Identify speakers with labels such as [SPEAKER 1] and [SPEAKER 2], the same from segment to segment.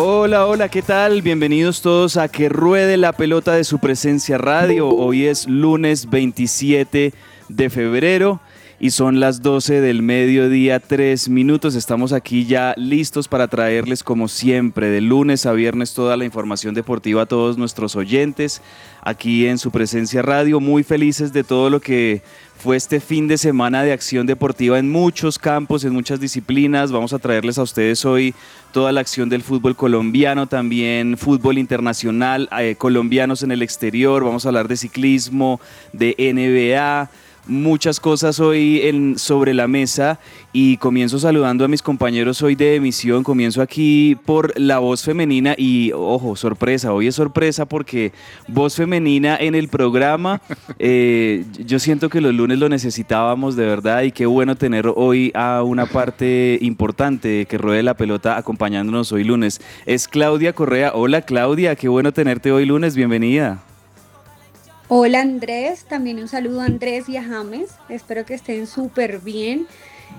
[SPEAKER 1] Hola, hola, ¿qué tal? Bienvenidos todos a Que Ruede la Pelota de su presencia radio. Hoy es lunes 27 de febrero y son las 12 del mediodía, 3 minutos. Estamos aquí ya listos para traerles, como siempre, de lunes a viernes toda la información deportiva a todos nuestros oyentes aquí en su presencia radio. Muy felices de todo lo que fue este fin de semana de acción deportiva en muchos campos, en muchas disciplinas. Vamos a traerles a ustedes hoy toda la acción del fútbol colombiano, también fútbol internacional, eh, colombianos en el exterior. Vamos a hablar de ciclismo, de NBA muchas cosas hoy en, sobre la mesa y comienzo saludando a mis compañeros hoy de emisión. Comienzo aquí por la voz femenina y, ojo, sorpresa, hoy es sorpresa porque voz femenina en el programa. eh, yo siento que los lunes lo necesitábamos de verdad y qué bueno tener hoy a una parte importante que ruede la pelota acompañándonos hoy lunes. Es Claudia Correa. Hola Claudia, qué bueno tenerte hoy lunes, bienvenida.
[SPEAKER 2] Hola Andrés, también un saludo a Andrés y a James, espero que estén súper bien.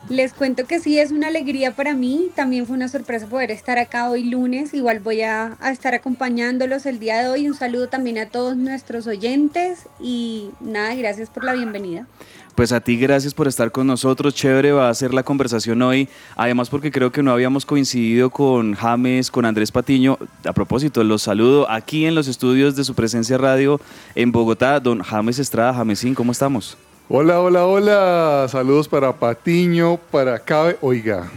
[SPEAKER 2] Les cuento que sí es una alegría para mí, también fue una sorpresa poder estar acá hoy lunes, igual voy a, estar acompañándolos el día de hoy. Un saludo también a todos nuestros oyentes y nada, gracias por la bienvenida.
[SPEAKER 1] Pues a ti gracias por estar con nosotros, chévere va a ser la conversación hoy, además porque creo que no habíamos coincidido con James, con Andrés Patiño. A propósito, los saludo aquí en los estudios de su presencia radio en Bogotá, don James Estrada, Jamesín, ¿cómo estamos?
[SPEAKER 3] Hola, hola, hola. Saludos para Patiño, para Cabe. Oiga,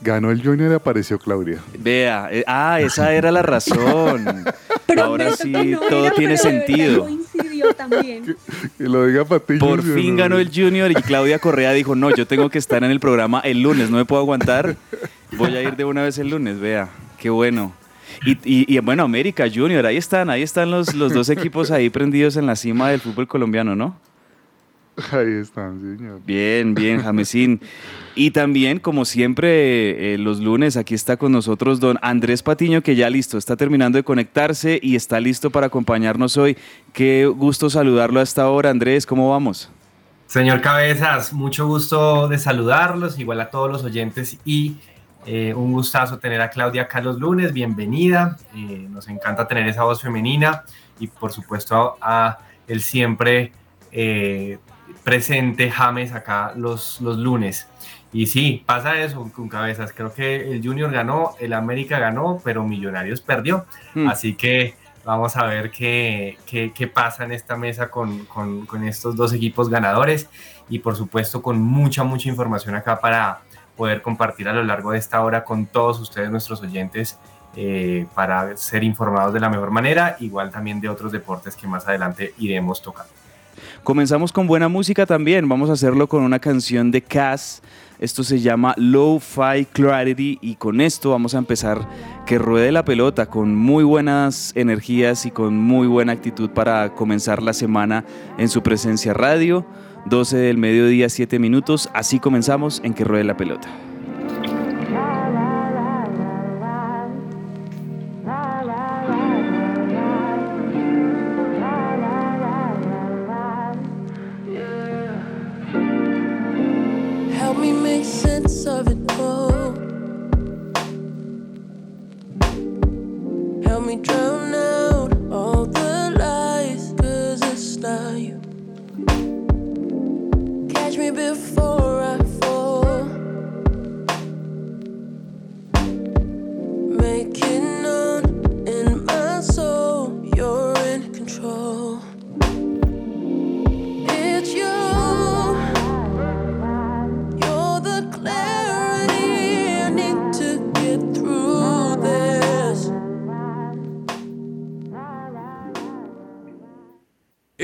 [SPEAKER 3] ganó el Junior y apareció Claudia.
[SPEAKER 1] Vea, eh, ah, esa era la razón.
[SPEAKER 2] Pero
[SPEAKER 1] Ahora sí,
[SPEAKER 2] no
[SPEAKER 1] todo
[SPEAKER 2] era,
[SPEAKER 1] tiene sentido.
[SPEAKER 2] coincidió también.
[SPEAKER 3] Que, que lo diga Patiño.
[SPEAKER 1] Por
[SPEAKER 3] ¿sí o
[SPEAKER 1] fin
[SPEAKER 3] no?
[SPEAKER 1] ganó el Junior y Claudia Correa dijo, no, yo tengo que estar en el programa el lunes, no me puedo aguantar, voy a ir de una vez el lunes, vea, qué bueno. Y, y- y, bueno, América Junior, ahí están, ahí están los, los dos equipos ahí prendidos en la cima del fútbol colombiano, ¿no?
[SPEAKER 3] Ahí están, señor.
[SPEAKER 1] Bien, bien, Jamesín. Y también, como siempre, eh, los lunes, aquí está con nosotros don Andrés Patiño, que ya listo, está terminando de conectarse y está listo para acompañarnos hoy. Qué gusto saludarlo a esta hora, Andrés, ¿cómo vamos?
[SPEAKER 4] Señor Cabezas, mucho gusto de saludarlos, igual a todos los oyentes y eh, un gustazo tener a Claudia acá los lunes, bienvenida, eh, nos encanta tener esa voz femenina y por supuesto a, a el siempre eh, presente James acá los, los lunes. Y sí, pasa eso con Cabezas, creo que el Junior ganó, el América ganó, pero Millonarios perdió,
[SPEAKER 1] Hmm.
[SPEAKER 4] así que vamos a ver qué, qué, qué pasa en esta mesa con, con, con estos dos equipos ganadores y por supuesto con mucha, mucha información acá para poder compartir a lo largo de esta hora con todos ustedes, nuestros oyentes, eh, para ser informados de la mejor manera, igual también de otros deportes que más adelante iremos tocando.
[SPEAKER 1] Comenzamos con buena música también. Vamos a hacerlo con una canción de Cass. Esto se llama Low Fi Clarity y con esto vamos a empezar que ruede la pelota con muy buenas energías y con muy buena actitud para comenzar la semana en su presencia radio. 12 del mediodía, 7 minutos. Así comenzamos en que ruede la pelota.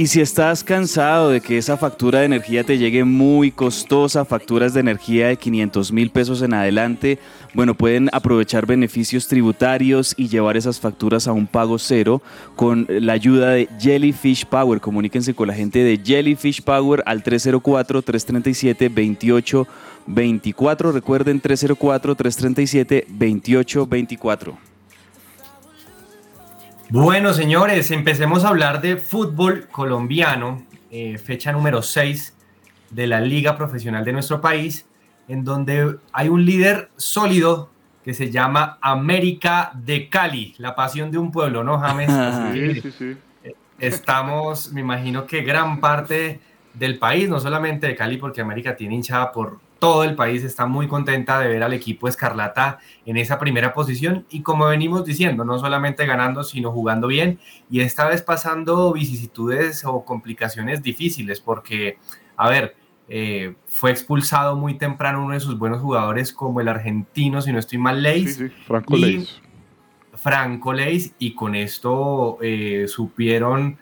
[SPEAKER 1] Y si estás cansado de que esa factura de energía te llegue muy costosa, facturas de energía de 500 mil pesos en adelante, bueno, pueden aprovechar beneficios tributarios y llevar esas facturas a un pago cero con la ayuda de Jellyfish Power. Comuníquense con la gente de Jellyfish Power al 304-337-2824. Recuerden 304-337-2824.
[SPEAKER 4] Bueno, señores, empecemos a hablar de fútbol colombiano, eh, fecha número 6 de la liga profesional de nuestro país, en donde hay un líder sólido que se llama América de Cali, la pasión de un pueblo, ¿no, James?
[SPEAKER 3] Sí, sí, sí.
[SPEAKER 4] estamos, me imagino que gran parte del país, no solamente de Cali, porque América tiene hinchada por todo el país, está muy contenta de ver al equipo Escarlata en esa primera posición. Y como venimos diciendo, no solamente ganando, sino jugando bien. Y esta vez pasando vicisitudes o complicaciones difíciles, porque, a ver, eh, fue expulsado muy temprano uno de sus buenos jugadores como el argentino, si no estoy mal,
[SPEAKER 3] Sí,
[SPEAKER 4] Leis,
[SPEAKER 3] sí, Franco
[SPEAKER 4] Y-
[SPEAKER 3] Leis.
[SPEAKER 4] Franco Leis y con esto eh, supieron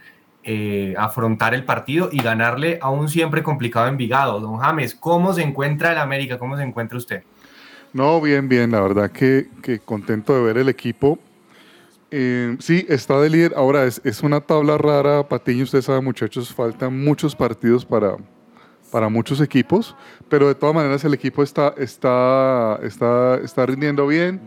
[SPEAKER 4] eh, afrontar el partido y ganarle a un siempre complicado Envigado. Don James, ¿cómo se encuentra el América? ¿Cómo se encuentra usted?
[SPEAKER 3] No, bien, bien, la verdad que, que contento de ver el equipo. Eh, sí, está de líder. Ahora es, es una tabla rara, Patiño, usted sabe muchachos, faltan muchos partidos para, para muchos equipos, pero de todas maneras el equipo está, está, está, está rindiendo bien.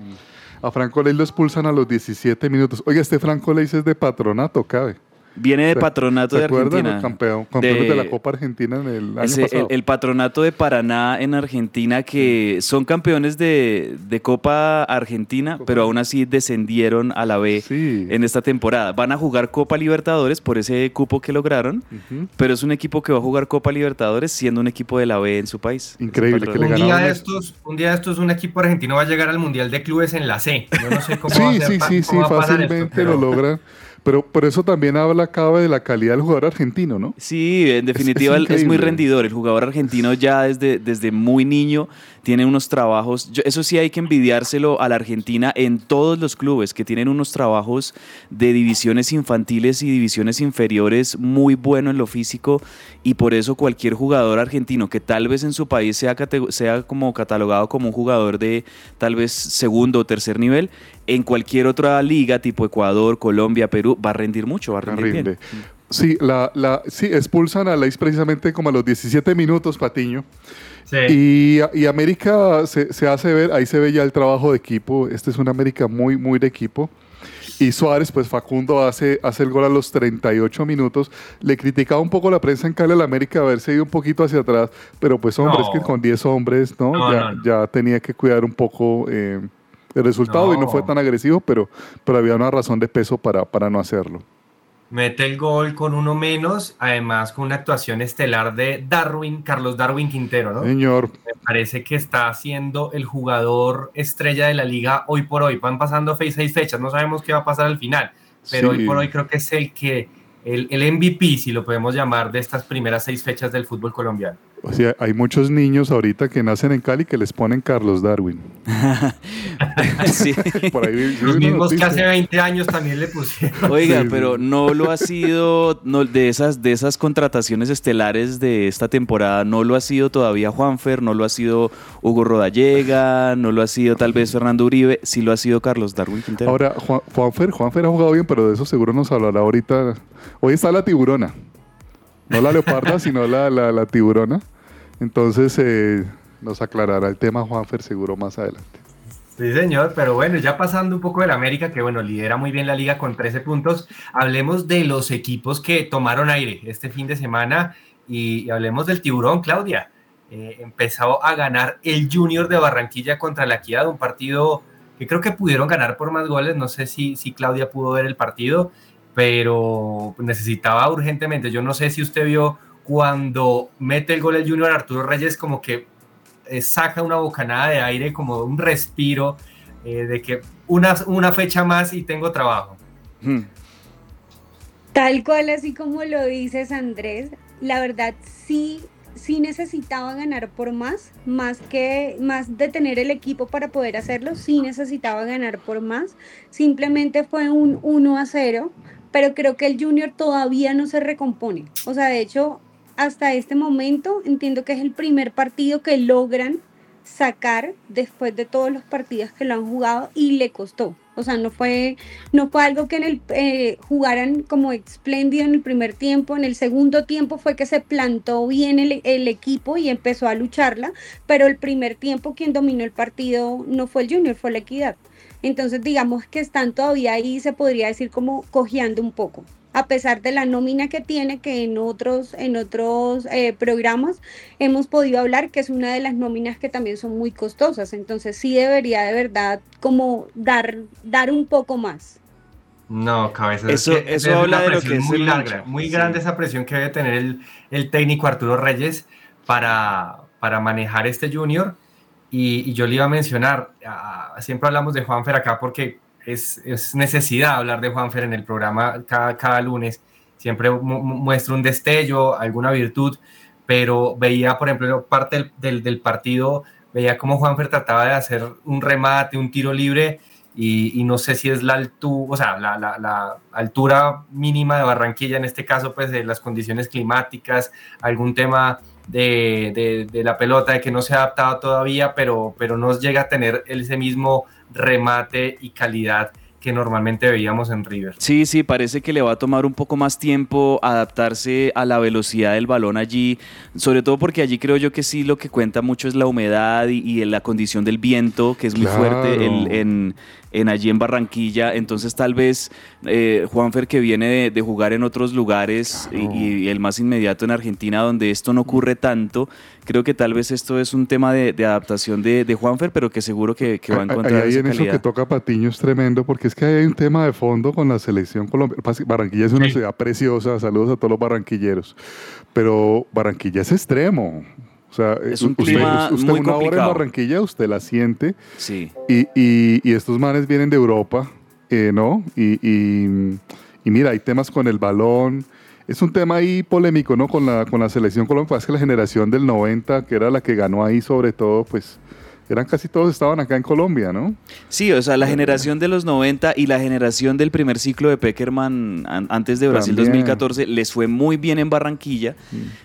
[SPEAKER 3] A Franco Leis lo expulsan a los 17 minutos. Oiga, este Franco Leis es de patronato, cabe.
[SPEAKER 1] Viene de
[SPEAKER 3] ¿Se-
[SPEAKER 1] patronato
[SPEAKER 3] ¿Se
[SPEAKER 1] de? Argentina.
[SPEAKER 3] Los campeón, campeones de...
[SPEAKER 1] De-
[SPEAKER 3] la Copa Argentina en el año
[SPEAKER 1] Ese- el,
[SPEAKER 3] pasado.
[SPEAKER 1] el patronato de Paraná en Argentina, que son campeones de, de Copa Argentina, pero aún así descendieron a la B
[SPEAKER 3] Sí.
[SPEAKER 1] en esta temporada. Van a jugar Copa Libertadores por ese cupo que lograron, pero es un equipo que va a jugar Copa Libertadores siendo un equipo de la B en su país.
[SPEAKER 3] Increíble, que le
[SPEAKER 4] Un día,
[SPEAKER 3] ganaron
[SPEAKER 4] de estos, un día de estos un equipo argentino va a llegar al Mundial de Clubes en la C. Yo no sé cómo va a
[SPEAKER 3] Sí,
[SPEAKER 4] ser
[SPEAKER 3] sí, sí, sí,
[SPEAKER 4] cómo va a pasar esto,
[SPEAKER 3] fácilmente
[SPEAKER 4] pero-
[SPEAKER 3] lo logran. Pero por eso también habla cabe de la calidad del jugador argentino, ¿no?
[SPEAKER 1] Sí, en definitiva
[SPEAKER 3] es
[SPEAKER 1] es, muy rendidor. El jugador argentino ya desde, desde muy niño tiene unos trabajos. yo- eso sí hay que envidiárselo a la Argentina en todos los clubes que tienen unos trabajos de divisiones infantiles y divisiones inferiores muy bueno en lo físico y por eso cualquier jugador argentino que tal vez en su país sea, como catalogado como un jugador de tal vez segundo o tercer nivel, en cualquier otra liga tipo Ecuador, Colombia, Perú, va a rendir mucho, va a rendir bien.
[SPEAKER 3] Sí, la, sí, expulsan a Leis precisamente como a los 17 minutos, Patiño.
[SPEAKER 4] Sí.
[SPEAKER 3] Y, y América se, se hace ver, ahí se ve ya el trabajo de equipo. Este es un América muy, muy de equipo. Y Suárez, pues Facundo hace, hace el gol a los 38 minutos. Le criticaba un poco la prensa en Cali al América haberse ido un poquito hacia atrás, pero pues hombre,
[SPEAKER 4] No.
[SPEAKER 3] es que con 10 hombres, ¿no?
[SPEAKER 4] No,
[SPEAKER 3] ya,
[SPEAKER 4] no,
[SPEAKER 3] ya tenía que cuidar un poco eh, el resultado y no
[SPEAKER 4] No.
[SPEAKER 3] fue tan agresivo, pero, pero había una razón de peso para, para no hacerlo.
[SPEAKER 4] Mete el gol con uno menos, además con una actuación estelar de Darwin, Carlos Darwin Quintero, ¿no?
[SPEAKER 3] Señor,
[SPEAKER 4] me parece que está siendo el jugador estrella de la liga hoy por hoy. Van pasando seis fechas, no sabemos qué va a pasar al final, pero
[SPEAKER 3] Sí.
[SPEAKER 4] hoy por hoy creo que es el que el, el MVP, si lo podemos llamar, de estas primeras seis fechas del fútbol colombiano.
[SPEAKER 3] O sea, hay muchos niños ahorita que nacen en Cali que les ponen Carlos Darwin.
[SPEAKER 1] Sí.
[SPEAKER 3] Por ahí vi- vi
[SPEAKER 4] Los mismos que hace 20 años también le pusieron.
[SPEAKER 1] Oiga,
[SPEAKER 3] Sí, sí.
[SPEAKER 1] pero no lo ha sido no, de esas de esas contrataciones estelares de esta temporada, no lo ha sido todavía Juanfer, no lo ha sido Hugo Rodallega, no lo ha sido tal vez Fernando Uribe, sí lo ha sido Carlos Darwin Quintero.
[SPEAKER 3] Ahora, Juan- Juanfer, Juanfer ha jugado bien, pero de eso seguro nos hablará ahorita. Hoy está la tiburona. No la leoparda, sino la, la, la tiburona. Entonces eh, nos aclarará el tema Juanfer seguro más adelante.
[SPEAKER 4] Sí, señor, pero bueno, ya pasando un poco del América, que bueno, lidera muy bien la liga con 13 puntos, hablemos de los equipos que tomaron aire este fin de semana y, y hablemos del tiburón, Claudia. Eh, empezó a ganar el Junior de Barranquilla contra la Equidad, un partido que creo que pudieron ganar por más goles, no sé si, si Claudia pudo ver el partido, pero necesitaba urgentemente, yo no sé si usted vio cuando mete el gol el Junior Arturo Reyes como que eh, saca una bocanada de aire, como un respiro eh, de que una, una fecha más y tengo trabajo.
[SPEAKER 1] Hmm.
[SPEAKER 2] Tal cual, así como lo dices, Andrés, la verdad sí sí necesitaba ganar por más, más que más de tener el equipo para poder hacerlo, sí necesitaba ganar por más. Simplemente fue un 1 a 0, pero creo que el Junior todavía no se recompone. O sea, de hecho, hasta este momento entiendo que es el primer partido que logran sacar después de todos los partidos que lo han jugado y le costó. O sea, no fue, no fue algo que en el, eh, jugaran como espléndido en el primer tiempo. En el segundo tiempo fue que se plantó bien el, el, equipo y empezó a lucharla. Pero el primer tiempo quien dominó el partido no fue el Junior, fue la Equidad. Entonces digamos que están todavía ahí, se podría decir como cojeando un poco a pesar de la nómina que tiene, que en otros, en otros eh, programas hemos podido hablar que es una de las nóminas que también son muy costosas. Entonces sí debería de verdad como dar, dar un poco más.
[SPEAKER 5] No, cabeza.
[SPEAKER 1] Eso,
[SPEAKER 5] es que
[SPEAKER 1] eso
[SPEAKER 5] es
[SPEAKER 1] habla
[SPEAKER 5] una
[SPEAKER 1] de lo
[SPEAKER 5] presión
[SPEAKER 1] que es
[SPEAKER 5] muy larga, muy
[SPEAKER 1] Sí.
[SPEAKER 5] grande esa presión que debe tener el, el técnico Arturo Reyes para, para manejar este junior. Y, y yo le iba a mencionar, siempre hablamos de Juanfer acá porque es, es necesidad hablar de Juanfer en el programa cada, cada lunes. Siempre mu- muestra un destello, alguna virtud, pero veía, por ejemplo, parte del, del, del partido, veía cómo Juanfer trataba de hacer un remate, un tiro libre, y, y no sé si es la altura, o sea, la, la, la altura mínima de Barranquilla, en este caso, pues de las condiciones climáticas, algún tema de, de, la pelota, de que no se ha adaptado todavía, pero, pero no llega a tener ese mismo remate y calidad que normalmente veíamos en River.
[SPEAKER 1] Sí, sí, parece que le va a tomar un poco más tiempo adaptarse a la velocidad del balón allí, sobre todo porque allí creo yo que sí lo que cuenta mucho es la humedad y, y la condición del viento, que es muy fuerte
[SPEAKER 3] Claro.
[SPEAKER 1] en, en allí en Barranquilla, entonces tal vez eh, Juanfer que viene de, de jugar en otros lugares y, el más inmediato en Argentina donde esto no ocurre tanto, creo que tal vez esto es un tema de, de adaptación de, de Juanfer, pero que seguro que, que va a
[SPEAKER 3] Ahí-
[SPEAKER 1] encontrar
[SPEAKER 3] ahí
[SPEAKER 1] esa
[SPEAKER 3] en eso que toca Patiño es tremendo, porque es que hay un tema de fondo con la selección colombiana. Barranquilla es una
[SPEAKER 5] Sí.
[SPEAKER 3] ciudad preciosa, saludos a todos los barranquilleros, pero Barranquilla es extremo. O sea,
[SPEAKER 1] Es un
[SPEAKER 3] usted,
[SPEAKER 1] clima
[SPEAKER 3] usted
[SPEAKER 1] muy
[SPEAKER 3] una hora en
[SPEAKER 1] complicado.
[SPEAKER 3] Barranquilla, usted la siente,
[SPEAKER 1] Sí.
[SPEAKER 3] y, y- y estos manes vienen de Europa, eh, ¿no? Y, y- y mira, hay temas con el balón. Es un tema ahí polémico, ¿no? Con la, con la selección colombiana. Es que la generación del 90, que era la que ganó ahí sobre todo, pues eran casi todos estaban acá en Colombia, ¿no?
[SPEAKER 1] Sí, o sea, la generación de los 90 y la generación del primer ciclo de Peckerman an- antes de Brasil
[SPEAKER 3] También.
[SPEAKER 1] 2014 les fue muy bien en Barranquilla.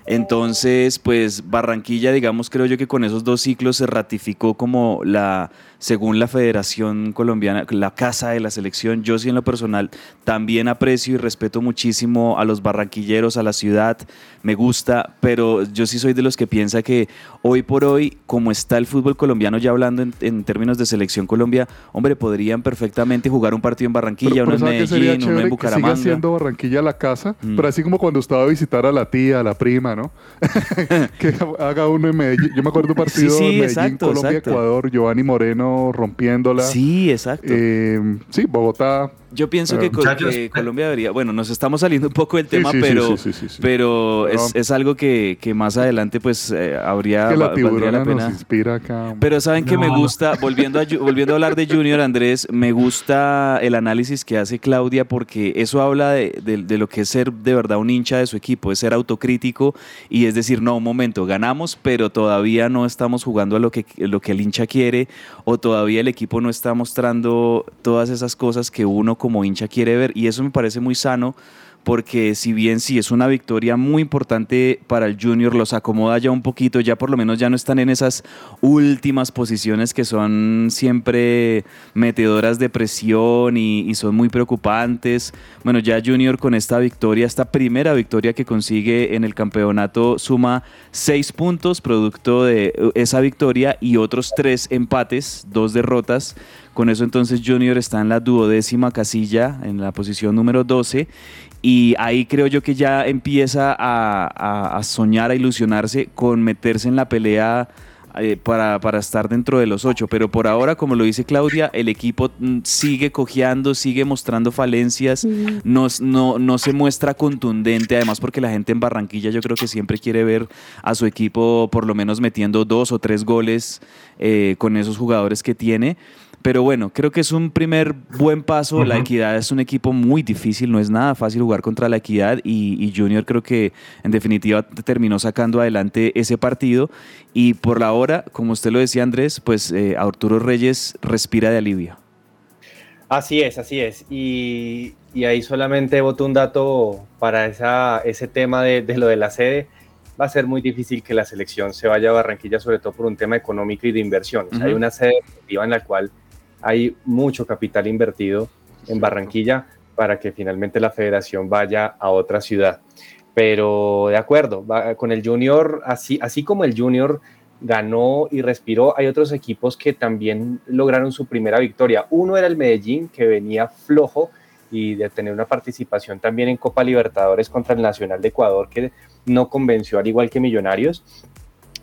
[SPEAKER 1] Entonces, pues Barranquilla, digamos, creo yo que con esos dos ciclos se ratificó como la, según la Federación Colombiana, la casa de la selección. Yo sí en lo personal también aprecio y respeto muchísimo a los barranquilleros, a la ciudad, me gusta, pero yo sí soy de los que piensa que hoy por hoy, como está el fútbol colombiano, ya hablando en, en términos de selección Colombia, hombre, podrían perfectamente jugar un partido en Barranquilla, uno en
[SPEAKER 3] ¿sabe qué sería
[SPEAKER 1] Medellín, uno en?
[SPEAKER 3] Que
[SPEAKER 1] Bucaramanga.
[SPEAKER 3] siga siendo Barranquilla la casa,
[SPEAKER 1] Mm.
[SPEAKER 3] pero así como cuando estaba a visitar a la tía, a la prima, ¿no? que haga uno en Medellín. Yo me acuerdo un partido
[SPEAKER 1] Sí, sí,
[SPEAKER 3] en Medellín,
[SPEAKER 1] exacto,
[SPEAKER 3] Colombia,
[SPEAKER 1] exacto.
[SPEAKER 3] Ecuador, Giovanni Moreno rompiéndola.
[SPEAKER 1] Sí, exacto.
[SPEAKER 3] Eh, sí, Bogotá.
[SPEAKER 1] Yo pienso que, que
[SPEAKER 5] eh,
[SPEAKER 1] Colombia debería, bueno, nos estamos saliendo un poco del tema,
[SPEAKER 3] sí, sí,
[SPEAKER 1] pero,
[SPEAKER 3] sí,
[SPEAKER 1] pero es,
[SPEAKER 3] No.
[SPEAKER 1] es algo que, que más adelante pues eh, habría
[SPEAKER 3] que la
[SPEAKER 1] valdría
[SPEAKER 3] tiburona
[SPEAKER 1] la
[SPEAKER 3] nos
[SPEAKER 1] pena.
[SPEAKER 3] inspira acá.
[SPEAKER 1] Pero saben que me
[SPEAKER 5] No.
[SPEAKER 1] gusta, volviendo a, volviendo a hablar de Junior Andrés, me gusta el análisis que hace Claudia porque eso habla de, de- de lo que es ser de verdad un hincha de su equipo, es ser autocrítico y es decir, no, un momento, ganamos, pero todavía no estamos jugando a lo que, lo que el hincha quiere o todavía el equipo no está mostrando todas esas cosas que uno como hincha quiere ver y eso me parece muy sano porque si bien sí es una victoria muy importante para el Junior, los acomoda ya un poquito, ya por lo menos ya no están en esas últimas posiciones que son siempre metedoras de presión y, son muy preocupantes. Bueno, ya Junior con esta victoria, esta primera victoria que consigue en el campeonato, suma seis puntos producto de esa victoria y otros tres empates, dos derrotas. Con eso entonces Junior está en la duodécima casilla, en la posición número 12. Y ahí creo yo que ya empieza a, a- a soñar, a ilusionarse con meterse en la pelea eh, para, para estar dentro de los ocho. Pero por ahora, como lo dice Claudia, el equipo mm, sigue cojeando, sigue mostrando falencias, no, no, no se muestra contundente, además porque la gente en Barranquilla yo creo que siempre quiere ver a su equipo por lo menos metiendo dos o tres goles eh, con esos jugadores que tiene. Pero bueno, creo que es un primer buen paso. La Equidad es un equipo muy difícil, no es nada fácil jugar contra la Equidad y, y Junior creo que en definitiva terminó sacando adelante ese partido. Y por la hora, como usted lo decía Andrés, pues eh, Arturo Reyes respira de alivio.
[SPEAKER 4] Así es, así es. Y, y ahí solamente voto un dato para esa, ese tema de, de, lo de la sede. Va a ser muy difícil que la selección se vaya a Barranquilla, sobre todo por un tema económico y de inversión. Uh -huh. Hay una sede deportiva en la cual hay mucho capital invertido en Barranquilla para que finalmente la federación vaya a otra ciudad. Pero de acuerdo, con el Junior, así, así como el Junior ganó y respiró. Hay otros equipos que también lograron su primera victoria. Uno era el Medellín, que venía flojo y de tener una participación también en Copa Libertadores contra el Nacional de Ecuador, que no convenció al igual que Millonarios,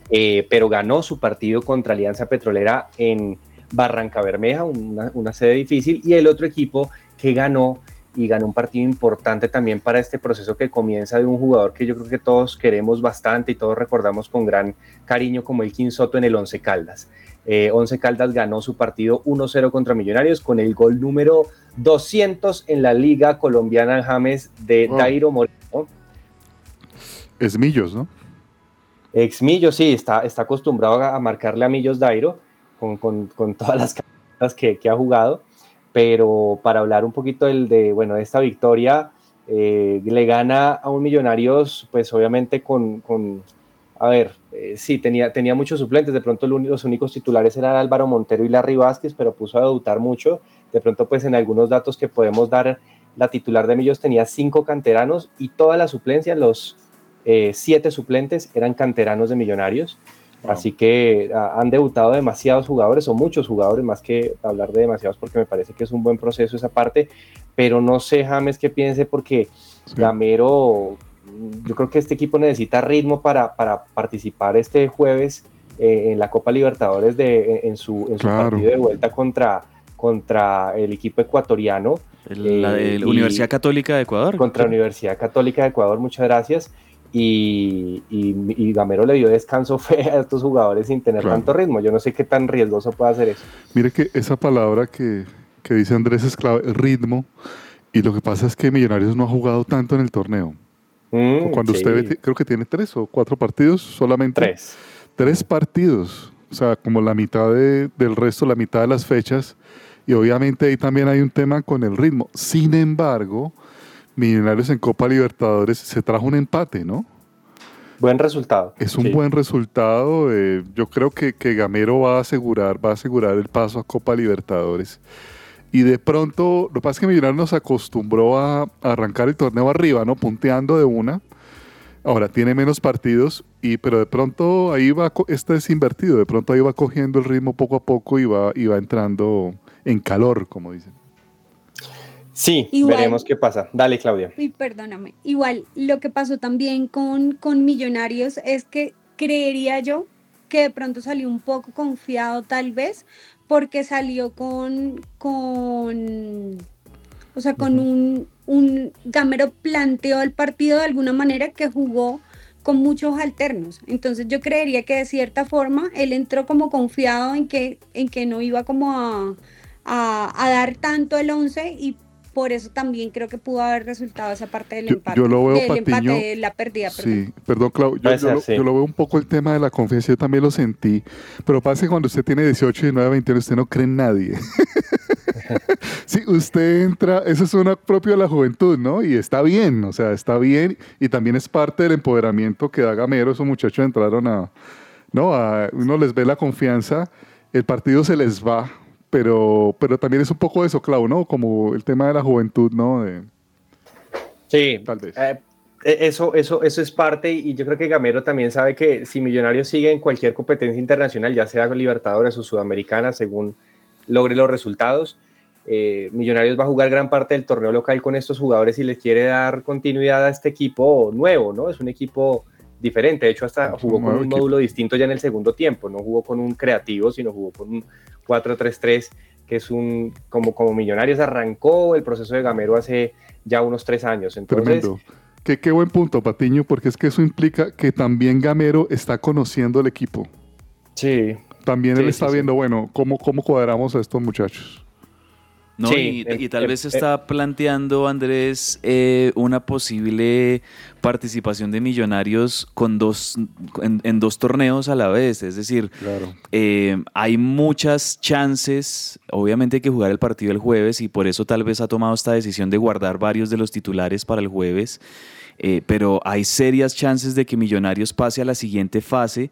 [SPEAKER 4] eh, pero ganó su partido contra Alianza Petrolera en Barranca Bermeja, una, una sede difícil, y el otro equipo que ganó y ganó un partido importante también para este proceso que comienza de un jugador que yo creo que todos queremos bastante y todos recordamos con gran cariño como el Soto en el Once Caldas. Eh, Once Caldas ganó su partido 1-0 contra Millonarios con el gol número 200 en la Liga Colombiana James de oh. Dairo Moreno.
[SPEAKER 3] Es Millos, ¿no?
[SPEAKER 4] Ex Millos, sí, está, está acostumbrado a marcarle a Millos Dairo con, todas las cartas que, que ha jugado pero para hablar un poquito del, de, bueno, de esta victoria, eh, le gana a un Millonarios, pues obviamente con, con a ver, eh, sí, tenía, tenía muchos suplentes, de pronto los únicos titulares eran Álvaro Montero y Larry Vázquez, pero puso a debutar mucho, de pronto pues en algunos datos que podemos dar, la titular de Millos tenía cinco canteranos y toda la suplencia, los eh, siete suplentes eran canteranos de Millonarios, Así que uh, han debutado demasiados jugadores o muchos jugadores, más que hablar de demasiados, porque me parece que es un buen proceso esa parte. Pero no sé, James, qué piense, porque sí. Gamero, yo creo que este equipo necesita ritmo para, para participar este jueves eh, en la Copa Libertadores de, en, su, en su claro. partido de vuelta contra, contra el equipo ecuatoriano.
[SPEAKER 1] La eh, Universidad Católica de Ecuador.
[SPEAKER 4] Contra Universidad Católica de Ecuador, muchas gracias y, y, y, Gamero le dio descanso fe a estos jugadores sin tener claro. tanto ritmo. Yo no sé qué tan riesgoso puede hacer eso.
[SPEAKER 3] Mire que esa palabra que, que dice Andrés es clave, ritmo, y lo que pasa es que Millonarios no ha jugado tanto en el torneo. Mm, Cuando sí. usted ve, creo que tiene tres o cuatro partidos, solamente
[SPEAKER 4] tres,
[SPEAKER 3] tres partidos, o sea, como la mitad de, del resto, la mitad de las fechas, y obviamente ahí también hay un tema con el ritmo. Sin embargo, Millonarios en Copa Libertadores se trajo un empate, ¿no?
[SPEAKER 4] Buen resultado.
[SPEAKER 3] Es un sí. buen resultado. Eh, yo creo que, que, Gamero va a asegurar, va a asegurar el paso a Copa Libertadores. Y de pronto, lo que pasa es que Millonarios nos acostumbró a, a arrancar el torneo arriba, ¿no? Punteando de una. Ahora tiene menos partidos, y, pero de pronto ahí va, este es invertido, de pronto ahí va cogiendo el ritmo poco a poco y va, y va entrando en calor, como dicen.
[SPEAKER 4] Sí, Igual, veremos qué pasa. Dale, Claudia.
[SPEAKER 2] Y perdóname. Igual, lo que pasó también con, con Millonarios es que creería yo que de pronto salió un poco confiado tal vez porque salió con, con o sea, con un, un Gamero planteó el partido de alguna manera que jugó con muchos alternos. Entonces yo creería que de cierta forma él entró como confiado en que, en que no iba como a, a, a dar tanto el 11 y por eso también creo que pudo haber resultado esa parte del empate.
[SPEAKER 3] Yo, yo lo veo
[SPEAKER 2] el
[SPEAKER 3] Patiño,
[SPEAKER 2] empate, la pérdida, perdón.
[SPEAKER 3] Sí, perdón, Clau, yo, yo, lo, sí. yo, lo, veo un poco el tema de la confianza, yo también lo sentí, pero pasa que cuando usted tiene 18, 19, 21, usted no cree en nadie. sí, usted entra, eso es una propio de la juventud, ¿no? Y está bien, o sea, está bien, y también es parte del empoderamiento que da Gamero, esos muchachos entraron a, ¿no? A, uno les ve la confianza, el partido se les va, pero, pero también es un poco eso, Clau, ¿no? Como el tema de la juventud, ¿no? De...
[SPEAKER 4] Sí, tal vez. Eh, eso, eso, eso es parte y yo creo que Gamero también sabe que si Millonarios sigue en cualquier competencia internacional, ya sea Libertadores o Sudamericana, según logre los resultados, eh, Millonarios va a jugar gran parte del torneo local con estos jugadores y les quiere dar continuidad a este equipo nuevo, ¿no? Es un equipo diferente, de hecho hasta jugó con un módulo distinto ya en el segundo tiempo, no jugó con un creativo, sino jugó con un 4-3-3, que es un, como, como Millonarios arrancó el proceso de Gamero hace ya unos tres años. Entonces,
[SPEAKER 3] Tremendo. Qué, qué buen punto, Patiño, porque es que eso implica que también Gamero está conociendo el equipo.
[SPEAKER 4] Sí,
[SPEAKER 3] también
[SPEAKER 4] Sí,
[SPEAKER 3] él está
[SPEAKER 4] sí.
[SPEAKER 3] viendo, bueno, ¿cómo, cómo cuadramos a estos muchachos?
[SPEAKER 1] ¿No?
[SPEAKER 4] Sí,
[SPEAKER 1] y,
[SPEAKER 4] eh,
[SPEAKER 1] y tal
[SPEAKER 4] eh,
[SPEAKER 1] vez
[SPEAKER 4] eh.
[SPEAKER 1] está planteando, Andrés, eh, una posible participación de millonarios con dos, en, en dos torneos a la vez. Es decir,
[SPEAKER 3] Claro.
[SPEAKER 1] hay muchas chances. Obviamente hay que jugar el partido el jueves y por eso tal vez ha tomado esta decisión de guardar varios de los titulares para el jueves. Pero hay serias chances de que Millonarios pase a la siguiente fase.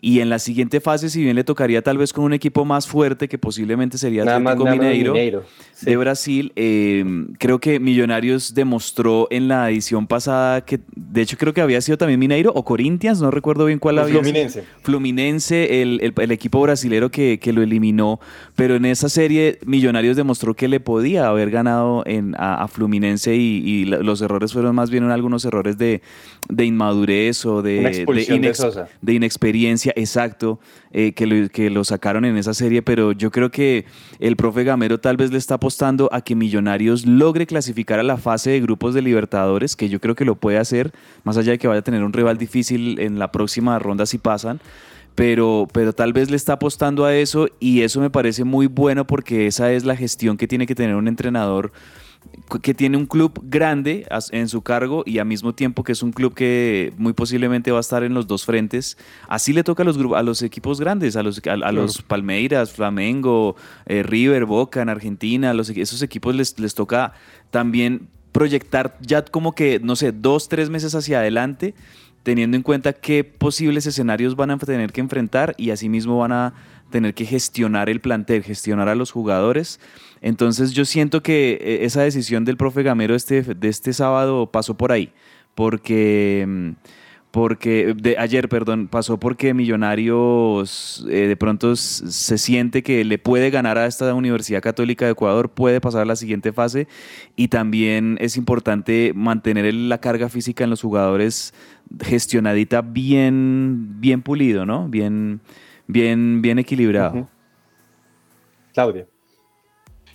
[SPEAKER 1] Y en la siguiente fase, si bien le tocaría tal vez con un equipo más fuerte, que posiblemente sería
[SPEAKER 4] Nada
[SPEAKER 1] Atlético Mineiro,
[SPEAKER 4] Mineiro. Sí.
[SPEAKER 1] de Brasil. eh, creo que Millonarios demostró en la edición pasada que, de hecho, creo que había sido también Mineiro o Corinthians, no recuerdo bien cuál había sido.
[SPEAKER 4] Fluminense.
[SPEAKER 1] Fluminense, el, el- el equipo brasilero que, que lo eliminó, pero en esa serie Millonarios demostró que le podía haber ganado en, a, a Fluminense y, los errores fueron más bien algunos errores de, de inmadurez o de, inex- de inexperiencia, exacto, eh, que, lo, que lo sacaron en esa serie, pero yo creo que el profe Gamero tal vez le está apostando a que Millonarios logre clasificar a la fase de grupos de Libertadores, que yo creo que lo puede hacer, más allá de que vaya a tener un rival difícil en la próxima ronda si pasan. Pero, pero tal vez le está apostando a eso y eso me parece muy bueno porque esa es la gestión que tiene que tener un entrenador que tiene un club grande en su cargo y al mismo tiempo que es un club que muy posiblemente va a estar en los dos frentes. Así le toca a los, a los equipos grandes, a los, a, a los Palmeiras, Flamengo, eh, River, Boca en Argentina, a los, esos equipos les, les toca también proyectar ya como que, no sé, dos, tres meses hacia adelante, teniendo en cuenta qué posibles escenarios van a tener que enfrentar y asimismo van a tener que gestionar el plantel, gestionar a los jugadores. Entonces yo siento que eh, esa decisión del profe Gamero este, de este sábado pasó por ahí, porque, mm, porque de ayer, perdón, pasó porque Millonarios eh, de pronto se siente que le puede ganar a esta Universidad Católica de Ecuador, puede pasar a la siguiente fase y también es importante mantener la carga física en los jugadores gestionadita bien, bien pulido, ¿no? Bien, bien, bien equilibrado.
[SPEAKER 4] Claudia.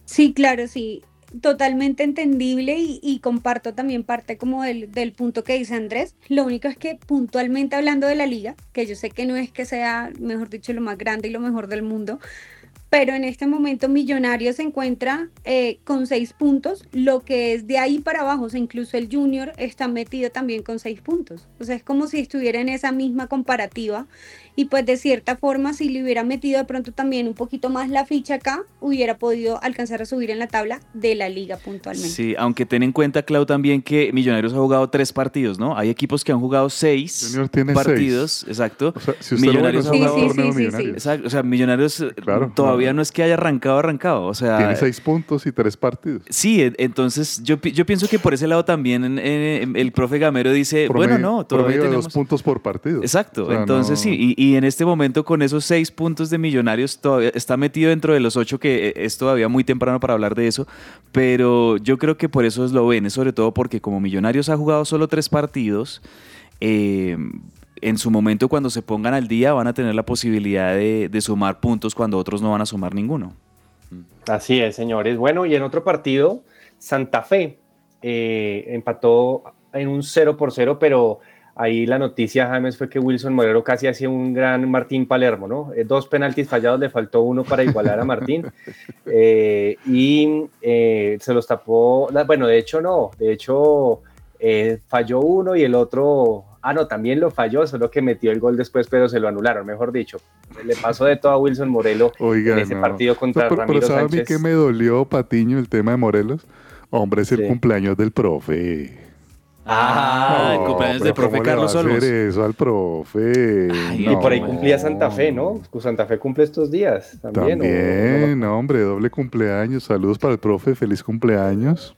[SPEAKER 2] Sí, claro, sí, totalmente entendible y, y comparto también parte como del, del punto que dice Andrés. Lo único es que puntualmente hablando de la liga, que yo sé que no es que sea, mejor dicho, lo más grande y lo mejor del mundo, pero en este momento Millonarios se encuentra eh, con seis puntos, lo que es de ahí para abajo, o sea, incluso el Junior está metido también con seis puntos. O sea, es como si estuviera en esa misma comparativa y pues de cierta forma si le hubiera metido de pronto también un poquito más la ficha acá, hubiera podido alcanzar a subir en la tabla de la liga puntualmente.
[SPEAKER 1] Sí, aunque ten en cuenta, Clau, también que Millonarios ha jugado tres partidos, ¿no? Hay equipos que han jugado seis
[SPEAKER 3] Junior tiene
[SPEAKER 1] partidos, exacto.
[SPEAKER 3] O sea, si usted
[SPEAKER 1] Millonarios
[SPEAKER 3] no
[SPEAKER 1] ha jugado...
[SPEAKER 3] torneo
[SPEAKER 2] sí, sí, sí.
[SPEAKER 1] Exacto, o sea, Millonarios eh,
[SPEAKER 3] Claro,
[SPEAKER 1] todavía
[SPEAKER 3] claro.
[SPEAKER 1] no es que haya arrancado, arrancado. O sea,
[SPEAKER 3] Tiene seis puntos y tres partidos.
[SPEAKER 1] Sí, e- entonces yo, yo pienso que por ese lado también el profe Gamero dice, bueno, no, todavía
[SPEAKER 3] de
[SPEAKER 1] tenemos...
[SPEAKER 3] dos puntos por partido.
[SPEAKER 1] Exacto,
[SPEAKER 3] O sea,
[SPEAKER 1] entonces
[SPEAKER 3] no-
[SPEAKER 1] sí, y, y en este momento con esos seis puntos de Millonarios todavía está metido dentro de los ocho, que eh, es todavía muy temprano para hablar de eso, pero yo creo que por eso es lo ven, sobre todo porque como Millonarios ha jugado solo tres partidos, eh, en su momento cuando se pongan al día van a tener la posibilidad de, de sumar puntos cuando otros no van a sumar ninguno.
[SPEAKER 4] Así es, señores. Bueno, y en otro partido, Santa Fe eh, empató en un 0 por 0, pero ahí la noticia, James, fue que Wilson Morero casi hacía un gran Martín Palermo, ¿no? Eh, dos penaltis fallados, le faltó uno para igualar a Martín. eh, y se los tapó, bueno, de hecho no, de hecho falló uno y el otro, ah, no, también lo falló, solo que metió el gol después, pero se lo anularon, mejor dicho. Le pasó de todo a Wilson Morelo
[SPEAKER 3] Oiga,
[SPEAKER 4] en ese
[SPEAKER 3] no.
[SPEAKER 4] partido contra
[SPEAKER 3] No, pero, pero
[SPEAKER 4] Ramiro
[SPEAKER 3] ¿sabe a mí qué me dolió, Patiño, el tema de Morelos? Hombre, es el
[SPEAKER 4] Sí.
[SPEAKER 3] cumpleaños del profe.
[SPEAKER 1] Ah, el
[SPEAKER 3] No,
[SPEAKER 1] cumpleaños
[SPEAKER 3] pero
[SPEAKER 1] del profe
[SPEAKER 3] ¿cómo le
[SPEAKER 1] Carlos
[SPEAKER 3] hacer
[SPEAKER 1] Olmos.
[SPEAKER 3] eso al profe.
[SPEAKER 1] Ay,
[SPEAKER 4] Y por ahí cumplía Santa Fe, ¿no? Santa Fe cumple estos días también. ¿o-
[SPEAKER 3] También, hombre, doble cumpleaños. Saludos para el profe, feliz cumpleaños.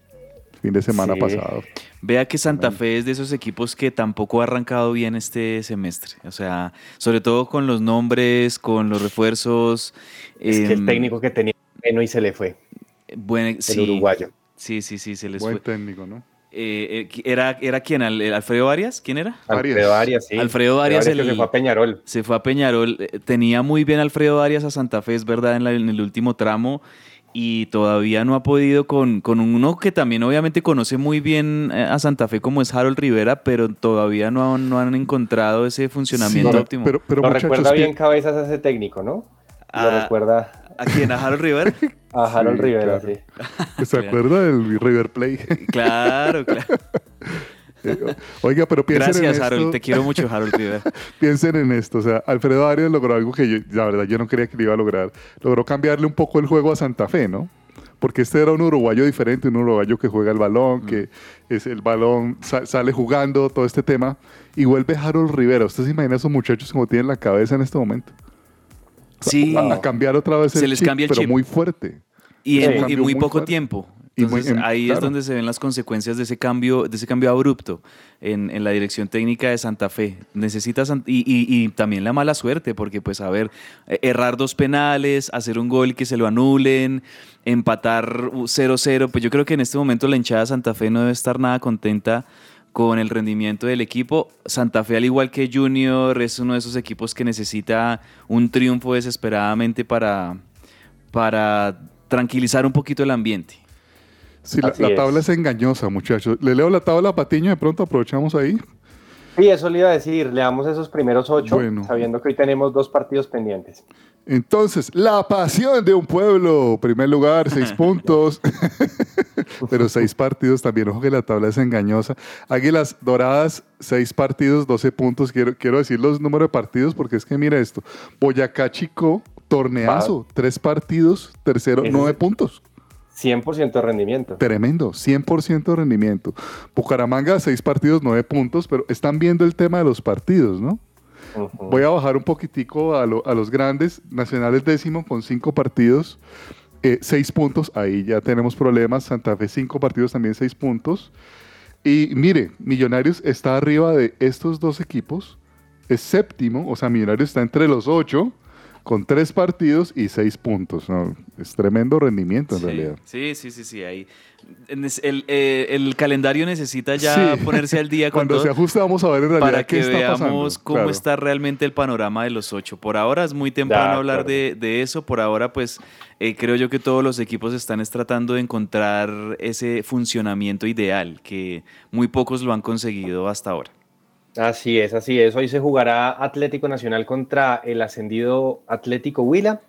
[SPEAKER 3] Fin de semana
[SPEAKER 4] Sí.
[SPEAKER 3] pasado.
[SPEAKER 1] Vea que Santa Fe es de esos equipos que tampoco ha arrancado bien este semestre. O sea, sobre todo con los nombres, con los refuerzos.
[SPEAKER 4] Es que el
[SPEAKER 1] em,
[SPEAKER 4] técnico que tenía bueno y se le fue, el
[SPEAKER 1] sí,
[SPEAKER 4] uruguayo.
[SPEAKER 1] Sí, sí, sí, se les
[SPEAKER 3] Buen
[SPEAKER 1] fue.
[SPEAKER 3] técnico, ¿no?
[SPEAKER 1] Eh, eh, ¿era, ¿Era quién? ¿Al- el ¿Alfredo Arias? ¿Quién era?
[SPEAKER 3] Arias.
[SPEAKER 4] Alfredo Arias, sí.
[SPEAKER 1] Alfredo Arias,
[SPEAKER 4] que
[SPEAKER 1] el-
[SPEAKER 4] se fue a Peñarol.
[SPEAKER 1] Se fue a Peñarol. eh, Tenía muy bien Alfredo Arias a Santa Fe, es verdad, en, la- en el último tramo. Y todavía no ha podido con, con uno que también obviamente conoce muy bien eh, a Santa Fe como es Harold Rivera, pero todavía no, han- no han encontrado ese funcionamiento
[SPEAKER 3] Sí,
[SPEAKER 1] óptimo.
[SPEAKER 3] pero, pero
[SPEAKER 4] Lo recuerda
[SPEAKER 3] que-
[SPEAKER 4] bien cabezas a ese técnico, ¿no? Lo
[SPEAKER 1] Ah,
[SPEAKER 4] recuerda
[SPEAKER 1] ¿A quién? ¿A Harold Rivera?
[SPEAKER 4] a Harold
[SPEAKER 3] Sí,
[SPEAKER 4] Rivera,
[SPEAKER 3] claro.
[SPEAKER 4] sí.
[SPEAKER 3] ¿se acuerda del River Plate?
[SPEAKER 1] Claro, claro.
[SPEAKER 3] Oiga, pero piensen en
[SPEAKER 1] Gracias,
[SPEAKER 3] esto.
[SPEAKER 1] Harold. Te quiero mucho, Harold Rivera.
[SPEAKER 3] Piensen en esto, o sea, Alfredo Arias logró algo que yo, la verdad, yo no creía que lo iba a lograr. Logró cambiarle un poco el juego a Santa Fe, ¿no? Porque este era un uruguayo diferente, un uruguayo que juega el balón, que es el balón, sa- sale jugando, todo este tema, y vuelve Harold Rivera. ¿Usted se imagina a esos muchachos como tienen la cabeza en este momento?
[SPEAKER 1] Sí,
[SPEAKER 3] A, a cambiar otra vez
[SPEAKER 1] Se
[SPEAKER 3] el
[SPEAKER 1] les
[SPEAKER 3] chip,
[SPEAKER 1] cambia el
[SPEAKER 3] pero
[SPEAKER 1] chip.
[SPEAKER 3] muy fuerte.
[SPEAKER 1] y en muy
[SPEAKER 3] muy
[SPEAKER 1] poco
[SPEAKER 3] fuerte.
[SPEAKER 1] tiempo.
[SPEAKER 3] Muy-
[SPEAKER 1] ahí
[SPEAKER 3] claro.
[SPEAKER 1] es donde se ven las consecuencias de ese cambio, de ese cambio abrupto en, en la dirección técnica de Santa Fe. Necesita San- y, y- y también la mala suerte, porque pues a ver, eh, errar dos penales, hacer un gol que se lo anulen, empatar uh, 0-0, pues yo creo que en este momento la hinchada de Santa Fe no debe estar nada contenta con el rendimiento del equipo. Santa Fe, al igual que Junior, es uno de esos equipos que necesita un triunfo desesperadamente para, para tranquilizar un poquito el ambiente.
[SPEAKER 3] Sí, la, tabla es engañosa, muchachos. Le leo la tabla a Patiño, de pronto aprovechamos ahí.
[SPEAKER 4] Sí, eso le iba a decir, leamos esos primeros ocho,
[SPEAKER 3] Bueno.
[SPEAKER 4] sabiendo que hoy tenemos dos partidos pendientes.
[SPEAKER 3] Entonces, la pasión de un pueblo, primer lugar, seis puntos, pero seis partidos también, ojo que la tabla es engañosa. Águilas Doradas, seis partidos, 12 puntos, quiero, quiero decir los números de partidos porque es que mira esto, Boyacá Chico, torneazo, tres partidos, tercero, nueve puntos.
[SPEAKER 4] 100% de rendimiento.
[SPEAKER 3] Tremendo, 100% de rendimiento. Bucaramanga, seis partidos, nueve puntos, pero están viendo el tema de los partidos, ¿no? Voy a bajar un poquitico a, lo- a los grandes. Nacional es décimo con cinco partidos, eh, seis puntos. Ahí ya tenemos problemas. Santa Fe, cinco partidos, también seis puntos. Y mire, Millonarios está arriba de estos dos equipos. Es séptimo, o sea, Millonarios está entre los ocho, con tres partidos y seis puntos. ¿no? Es tremendo rendimiento en
[SPEAKER 1] Sí,
[SPEAKER 3] realidad.
[SPEAKER 1] Sí, sí, sí, sí. Ahí. El, eh, el calendario necesita ya
[SPEAKER 3] Sí.
[SPEAKER 1] ponerse al día con
[SPEAKER 3] Cuando
[SPEAKER 1] todo
[SPEAKER 3] se ajuste, vamos a ver en realidad
[SPEAKER 1] para
[SPEAKER 3] qué
[SPEAKER 1] que
[SPEAKER 3] está
[SPEAKER 1] veamos
[SPEAKER 3] pasando.
[SPEAKER 1] cómo
[SPEAKER 3] Claro.
[SPEAKER 1] está realmente el panorama de los ocho. Por ahora es muy temprano hablar de, de eso. Por ahora, pues eh, creo yo que todos los equipos están es tratando de encontrar ese funcionamiento ideal que muy pocos lo han conseguido hasta ahora.
[SPEAKER 4] Así es, así es. Hoy se jugará Atlético Nacional contra el ascendido Atlético Huila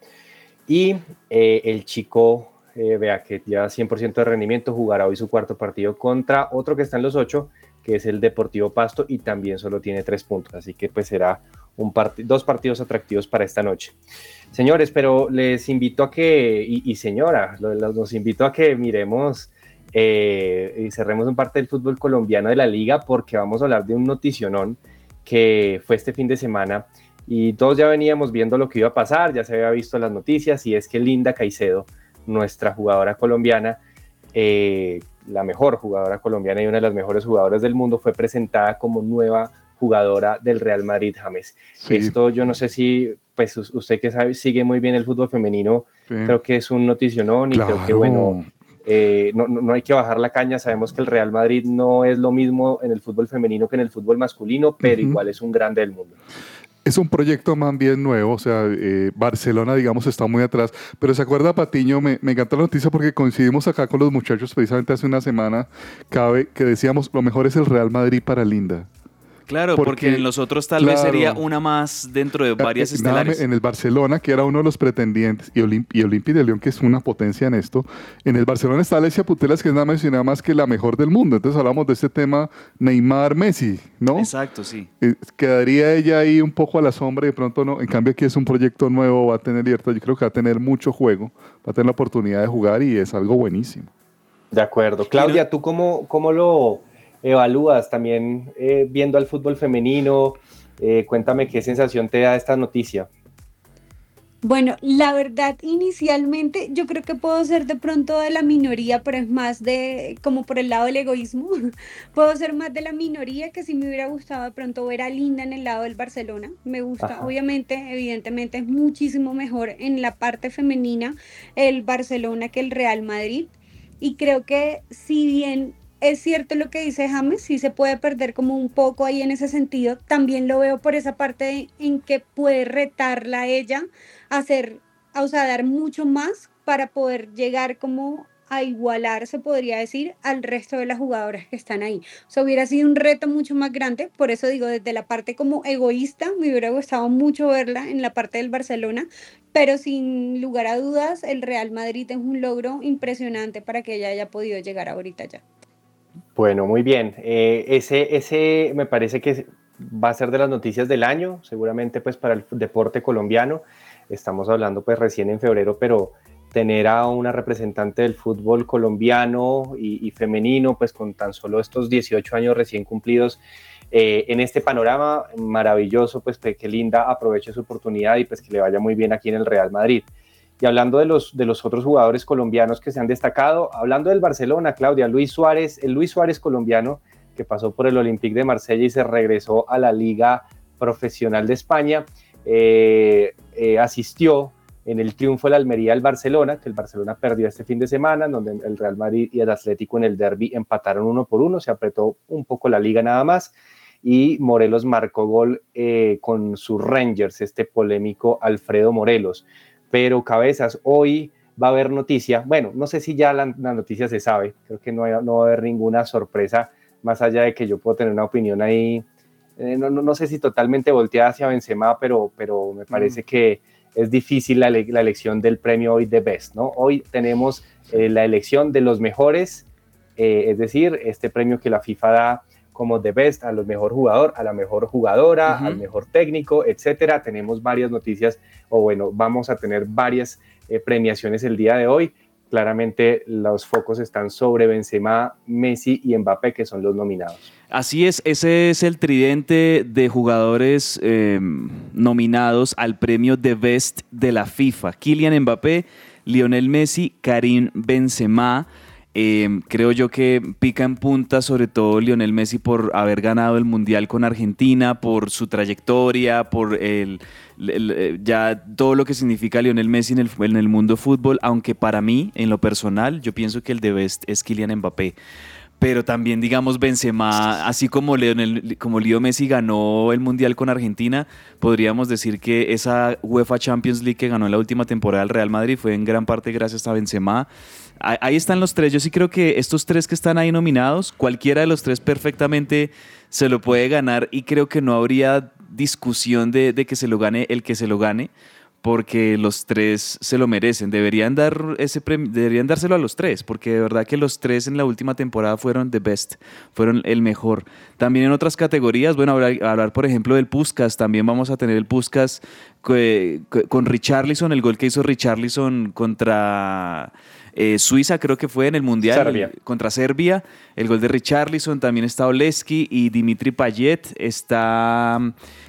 [SPEAKER 4] y eh, el chico, eh, vea que ya 100% de rendimiento, jugará hoy su cuarto partido contra otro que está en los ocho, que es el Deportivo Pasto y también solo tiene tres puntos. Así que pues será un dos partidos atractivos para esta noche. Señores, pero les invito a que, y, señora, lo- lo- los invito a que miremos eh, y cerremos un parte del fútbol colombiano de la liga porque vamos a hablar de un noticionón que fue este fin de semana y todos ya veníamos viendo lo que iba a pasar, ya se había visto las noticias y es que Linda Caicedo, nuestra jugadora colombiana, eh, la mejor jugadora colombiana y una de las mejores jugadoras del mundo, fue presentada como nueva jugadora del Real Madrid James.
[SPEAKER 3] Sí,
[SPEAKER 4] Esto yo no sé si, pues us- usted que sabe, sigue muy bien el fútbol femenino,
[SPEAKER 3] sí.
[SPEAKER 4] creo que es un noticionón y creo que
[SPEAKER 3] Claro.
[SPEAKER 4] bueno, eh, no, no- hay que bajar la caña. Sabemos que el Real Madrid no es lo mismo en el fútbol femenino que en el fútbol masculino, pero
[SPEAKER 3] Ujú.
[SPEAKER 4] igual es un grande del mundo.
[SPEAKER 3] Es un proyecto más bien nuevo, o sea, eh, Barcelona, digamos, está muy atrás. Pero se acuerda, Patiño, me, me encanta la noticia porque coincidimos acá con los muchachos precisamente hace una semana, cabe, que decíamos, lo mejor es el Real Madrid para Linda.
[SPEAKER 1] Claro,
[SPEAKER 3] Porque,
[SPEAKER 1] porque, en los otros tal vez sería una más dentro de varias
[SPEAKER 3] Eh, nada,
[SPEAKER 1] estelares.
[SPEAKER 3] En el Barcelona, que era uno de los pretendientes, y, Olimp y Olimpia de León, que es una potencia en esto. En el Barcelona está Alessia Putelas, que es nada más y nada más que la mejor del mundo. Entonces hablamos de este tema Neymar-Messi, ¿no?
[SPEAKER 1] Exacto, sí.
[SPEAKER 3] Eh, quedaría ella ahí un poco a la sombra y de pronto no. En cambio aquí es un proyecto nuevo, va a tener libertad, yo creo que va a tener mucho juego, va a tener la oportunidad de jugar y es algo buenísimo.
[SPEAKER 4] De acuerdo. Claudia, ¿tú cómo, cómo lo evalúas también eh, viendo al fútbol femenino? Eh, cuéntame qué sensación te da esta noticia.
[SPEAKER 2] Bueno, la verdad, inicialmente yo creo que puedo ser de pronto de la minoría, pero es más de como por el lado del egoísmo. puedo ser más de la minoría que si me hubiera gustado de pronto ver a Linda en el lado del Barcelona. Me gusta,
[SPEAKER 4] Ajá.
[SPEAKER 2] obviamente, evidentemente es muchísimo mejor en la parte femenina el Barcelona que el Real Madrid. Y creo que si bien es cierto lo que dice James, sí se puede perder como un poco ahí en ese sentido. También lo veo por esa parte en que puede retarla ella a hacer, a, o sea, dar mucho más para poder llegar como a igualar, se podría decir, al resto de las jugadoras que están ahí. O sea, hubiera sido un reto mucho más grande, por eso digo, desde la parte como egoísta, me hubiera gustado mucho verla en la parte del Barcelona, pero sin lugar a dudas, el Real Madrid es un logro impresionante para que ella haya podido llegar ahorita ya.
[SPEAKER 4] Bueno, muy bien. Eh, ese, ese me parece que va a ser de las noticias del año, seguramente pues para el deporte colombiano. Estamos hablando pues recién en febrero, pero tener a una representante del fútbol colombiano y, femenino, pues con tan solo estos 18 años recién cumplidos eh, en este panorama maravilloso, pues que, Linda aproveche su oportunidad y pues que le vaya muy bien aquí en el Real Madrid. Y hablando de los, de los otros jugadores colombianos que se han destacado, hablando del Barcelona, Claudia, Luis Suárez, el Luis Suárez colombiano que pasó por el Olympique de Marsella y se regresó a la Liga Profesional de España, eh, eh, asistió en el triunfo la Almería del Barcelona, que el Barcelona perdió este fin de semana, donde el Real Madrid y el Atlético en el derby empataron uno por uno, se apretó un poco la liga nada más, y Morelos marcó gol eh, con sus Rangers, este polémico Alfredo Morelos. Pero cabezas, hoy va a haber noticia, bueno, no sé si ya la, noticia se sabe, creo que no, no, va a haber ninguna sorpresa, más allá de que yo puedo tener una opinión ahí, eh, no, no, sé si totalmente volteada hacia Benzema, pero, pero me parece mm. que es difícil la, elección del premio hoy de Best, ¿no? Hoy tenemos eh, la elección de los mejores, eh, es decir, este premio que la FIFA da como The Best a los mejor jugador, a la mejor jugadora, al mejor técnico, etcétera. Tenemos varias noticias, o bueno, vamos a tener varias eh, premiaciones el día de hoy. Claramente los focos están sobre Benzema, Messi y Mbappé, que son los nominados.
[SPEAKER 1] Así es, ese es el tridente de jugadores eh, nominados al premio de Best de la FIFA. Kylian Mbappé, Lionel Messi, Karim Benzema. Eh, creo yo que pica en punta sobre todo Lionel Messi por haber ganado el Mundial con Argentina, por su trayectoria, por el, ya todo lo que significa Lionel Messi en el, en el mundo fútbol, aunque para mí, en lo personal, yo pienso que el de Best es Kylian Mbappé pero también digamos Benzema, así como Lionel, como Leo Messi ganó el Mundial con Argentina, podríamos decir que esa UEFA Champions League que ganó en la última temporada el Real Madrid fue en gran parte gracias a Benzema. Ahí están los tres, yo sí creo que estos tres que están ahí nominados, cualquiera de los tres perfectamente se lo puede ganar y creo que no habría discusión de, de que se lo gane el que se lo gane porque los tres se lo merecen. Deberían, dar ese deberían dárselo a los tres, porque de verdad que los tres en la última temporada fueron the best, fueron el mejor. También en otras categorías, bueno, hablar, por ejemplo del Puskas, también vamos a tener el Puskas con Richarlison, el gol que hizo Richarlison contra eh, Suiza creo que fue en el Mundial contra Serbia. El gol de Richarlison, también está Oleski y Dimitri Payet. Está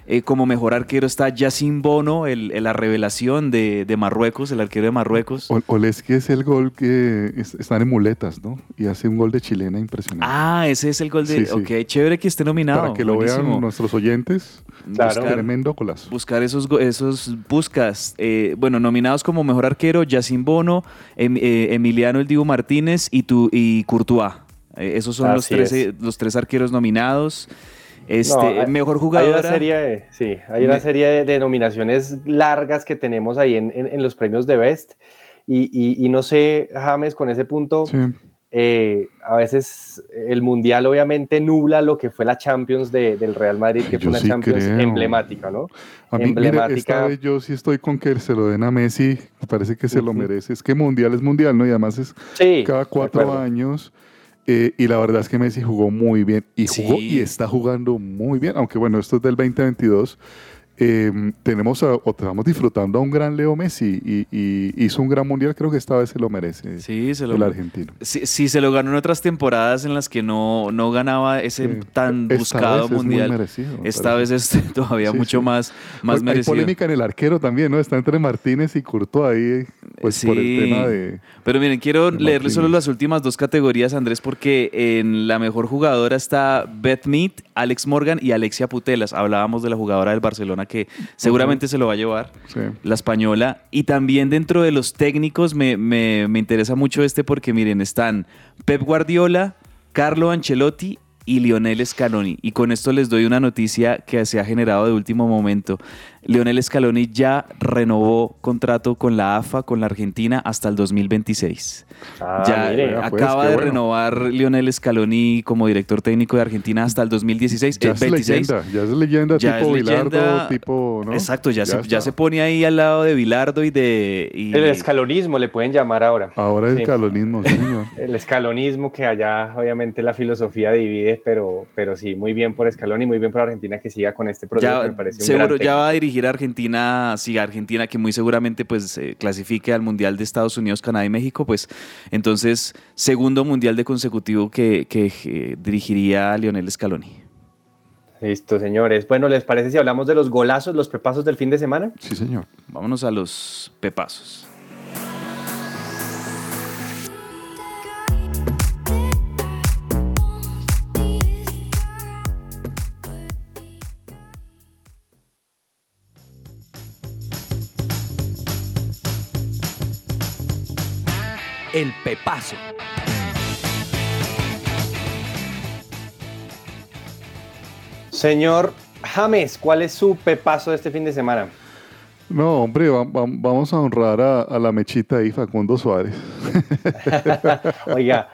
[SPEAKER 1] eh, como mejor arquero está Yacine Bono, el, la revelación de, Marruecos, el arquero de Marruecos.
[SPEAKER 3] Oleski es el gol que están en muletas, ¿no? Y hace un gol de chilena impresionante.
[SPEAKER 1] Ah, ese es el gol de... ok, chévere que esté nominado.
[SPEAKER 3] Para que lo vean nuestros oyentes. Claro. tremendo colazo.
[SPEAKER 1] Buscar esos, esos buscas. Eh, bueno, nominados como mejor arquero, Yacine Bono, em, Emiliano El Divo Martínez y, tu, y Courtois. Eh, esos son los tres, los tres arqueros nominados. Este, mejor jugador.
[SPEAKER 4] Hay una serie, sí, hay una serie de, nominaciones largas que tenemos ahí en, en, los premios de Best. Y, y, y, no sé, James, con ese punto, eh, a veces el Mundial obviamente nubla lo que fue la Champions de, del Real Madrid, que fue una Champions emblemática, ¿no?
[SPEAKER 3] A mí, emblemática. esta yo sí estoy con que se lo den a Messi, me parece que se lo merece. Es que Mundial es Mundial, ¿no? Y además es cada cuatro años. Eh, y la verdad es que Messi jugó muy bien y jugó y está jugando muy bien, aunque bueno, esto es del 2022 eh, tenemos o estamos disfrutando a un gran Leo Messi y, hizo un gran mundial, creo que esta vez se lo merece.
[SPEAKER 1] Sí, se lo
[SPEAKER 3] el argentino.
[SPEAKER 1] Sí, se lo ganó en otras temporadas en las que no, no ganaba ese tan buscado mundial. esta vez es todavía mucho más, más merecido.
[SPEAKER 3] Hay polémica en el arquero también, ¿no? Está entre Martínez y Courtois ahí, pues por el tema de.
[SPEAKER 1] Pero miren, quiero leerles solo las últimas dos categorías, Andrés, porque en la mejor jugadora está Beth Mead, Alex Morgan y Alexia Putelas. Hablábamos de la jugadora del Barcelona que seguramente se lo va a llevar, la española. Y también dentro de los técnicos me, me, me interesa mucho este porque miren, están Pep Guardiola, Carlo Ancelotti y Lionel Scaloni. Y con esto les doy una noticia que se ha generado de último momento. Leonel Scaloni ya renovó contrato con la AFA, con la Argentina, hasta el 2026.
[SPEAKER 4] Ah,
[SPEAKER 1] ya
[SPEAKER 4] mire,
[SPEAKER 3] pues,
[SPEAKER 1] acaba de
[SPEAKER 3] bueno.
[SPEAKER 1] renovar Lionel Scaloni como director técnico de Argentina hasta el 2016.
[SPEAKER 3] Ya es
[SPEAKER 1] 26.
[SPEAKER 3] leyenda, ya es leyenda
[SPEAKER 1] Ya
[SPEAKER 3] tipo
[SPEAKER 1] es leyenda.
[SPEAKER 3] Bilardo, tipo, ¿no?
[SPEAKER 1] Exacto, ya, se, ya se pone ahí al lado de Bilardo y de... y-
[SPEAKER 4] El escalonismo le pueden llamar ahora.
[SPEAKER 3] Ahora el
[SPEAKER 4] Sí.
[SPEAKER 3] calonismo, sí, señor.
[SPEAKER 4] El escalonismo que allá obviamente la filosofía divide, pero, pero sí, muy bien por Escalón y muy bien por Argentina que siga con este proceso.
[SPEAKER 1] ya,
[SPEAKER 4] me parece un
[SPEAKER 1] seguro
[SPEAKER 4] gran
[SPEAKER 1] ya va a dirigir a Argentina, sí, a Argentina que muy seguramente pues eh, clasifique al Mundial de Estados Unidos, Canadá y México, pues entonces segundo Mundial de consecutivo que, que, eh, dirigiría a Lionel Scaloni.
[SPEAKER 4] Listo, señores. Bueno, ¿les parece si hablamos de los golazos, los pepazos del fin de semana?
[SPEAKER 3] Sí, señor.
[SPEAKER 1] Vámonos a los pepazos.
[SPEAKER 6] El pepazo.
[SPEAKER 4] Señor James, ¿cuál es su pepazo de este fin de semana?
[SPEAKER 3] No, hombre, va- va- vamos a honrar a, a la mechita ahí, Facundo Suárez.
[SPEAKER 4] Oiga,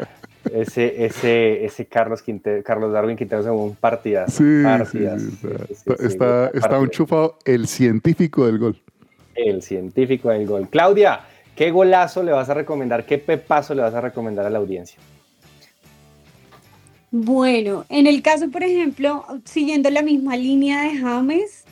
[SPEAKER 4] ese, ese, ese Carlos, Quinte- Carlos Darwin Quinteros en un partidazo.
[SPEAKER 3] Sí, sí,
[SPEAKER 4] partidazo.
[SPEAKER 3] sí,
[SPEAKER 4] Sí,
[SPEAKER 3] está,
[SPEAKER 4] sí, sí,
[SPEAKER 3] está,
[SPEAKER 4] sí,
[SPEAKER 3] está, está un chufado el científico del gol.
[SPEAKER 4] El científico del gol. Claudia, ¿qué golazo le vas a recomendar? ¿Qué pepazo le vas a recomendar a la audiencia?
[SPEAKER 2] Bueno, en el caso, por ejemplo, siguiendo la misma línea de James,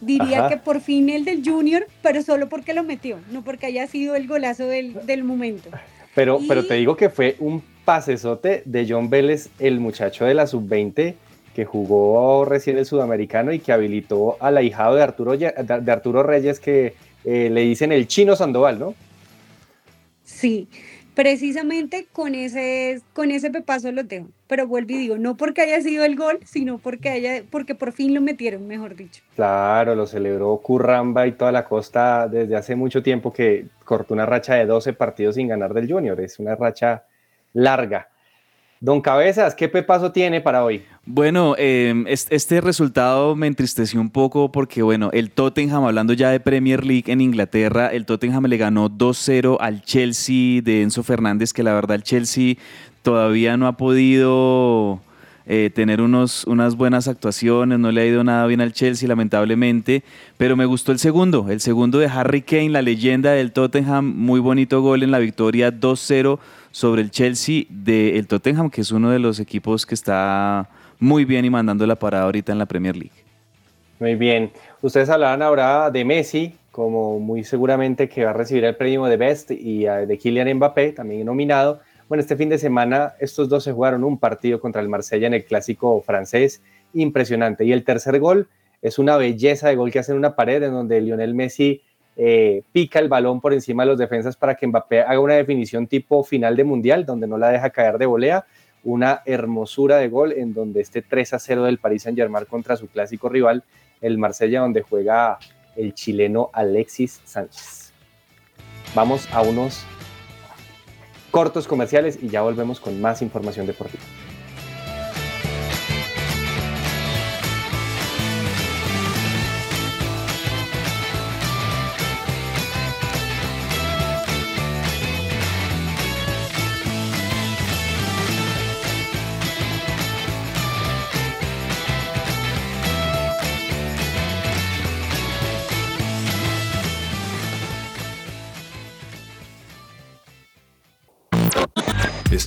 [SPEAKER 2] diría
[SPEAKER 4] Ajá.
[SPEAKER 2] que por fin el del Junior, pero solo porque lo metió, no porque haya sido el golazo del, del momento.
[SPEAKER 4] Pero,
[SPEAKER 2] Y-
[SPEAKER 4] pero te digo que fue un pasesote de John Vélez, el muchacho de la sub-20 que jugó recién el sudamericano y que habilitó al ahijado de Arturo, de Arturo Reyes que eh, le dicen el chino Sandoval, ¿no?
[SPEAKER 2] Sí, precisamente con ese, con ese pepazo lo dejo. Pero vuelvo y digo, no porque haya sido el gol, sino porque haya, porque por fin lo metieron, mejor dicho.
[SPEAKER 4] Claro, lo celebró Curramba y toda la costa desde hace mucho tiempo que cortó una racha de 12 partidos sin ganar del Junior. Es una racha larga. Don Cabezas, ¿qué pepazo tiene para hoy?
[SPEAKER 1] Bueno, eh, es- este resultado me entristeció un poco porque, bueno, el Tottenham, hablando ya de Premier League en Inglaterra, el Tottenham le ganó 2-0 al Chelsea de Enzo Fernández, que la verdad el Chelsea todavía no ha podido eh, tener unos, unas buenas actuaciones, no le ha ido nada bien al Chelsea, lamentablemente, pero me gustó el segundo, el segundo de Harry Kane, la leyenda del Tottenham, muy bonito gol en la victoria 2-0 sobre el Chelsea del Tottenham, que es uno de los equipos que está muy bien y mandando la parada ahorita en la Premier League.
[SPEAKER 4] Muy bien. Ustedes hablaban ahora de Messi, como muy seguramente que va a recibir el premio de Best y eh, de Kylian Mbappé, también nominado. Bueno, este fin de semana estos dos se jugaron un partido contra el Marsella en el clásico francés, impresionante. Y el tercer gol es una belleza de gol que hace en una pared en donde Lionel Messi eh, pica el balón por encima de los defensas para que Mbappé haga una definición tipo final de mundial, donde no la deja caer de volea. Una hermosura de gol en donde este 3 a 0 del Paris Saint Germain contra su clásico rival, el Marsella, donde juega el chileno Alexis Sánchez. Vamos a unos cortos comerciales y ya volvemos con más información deportiva.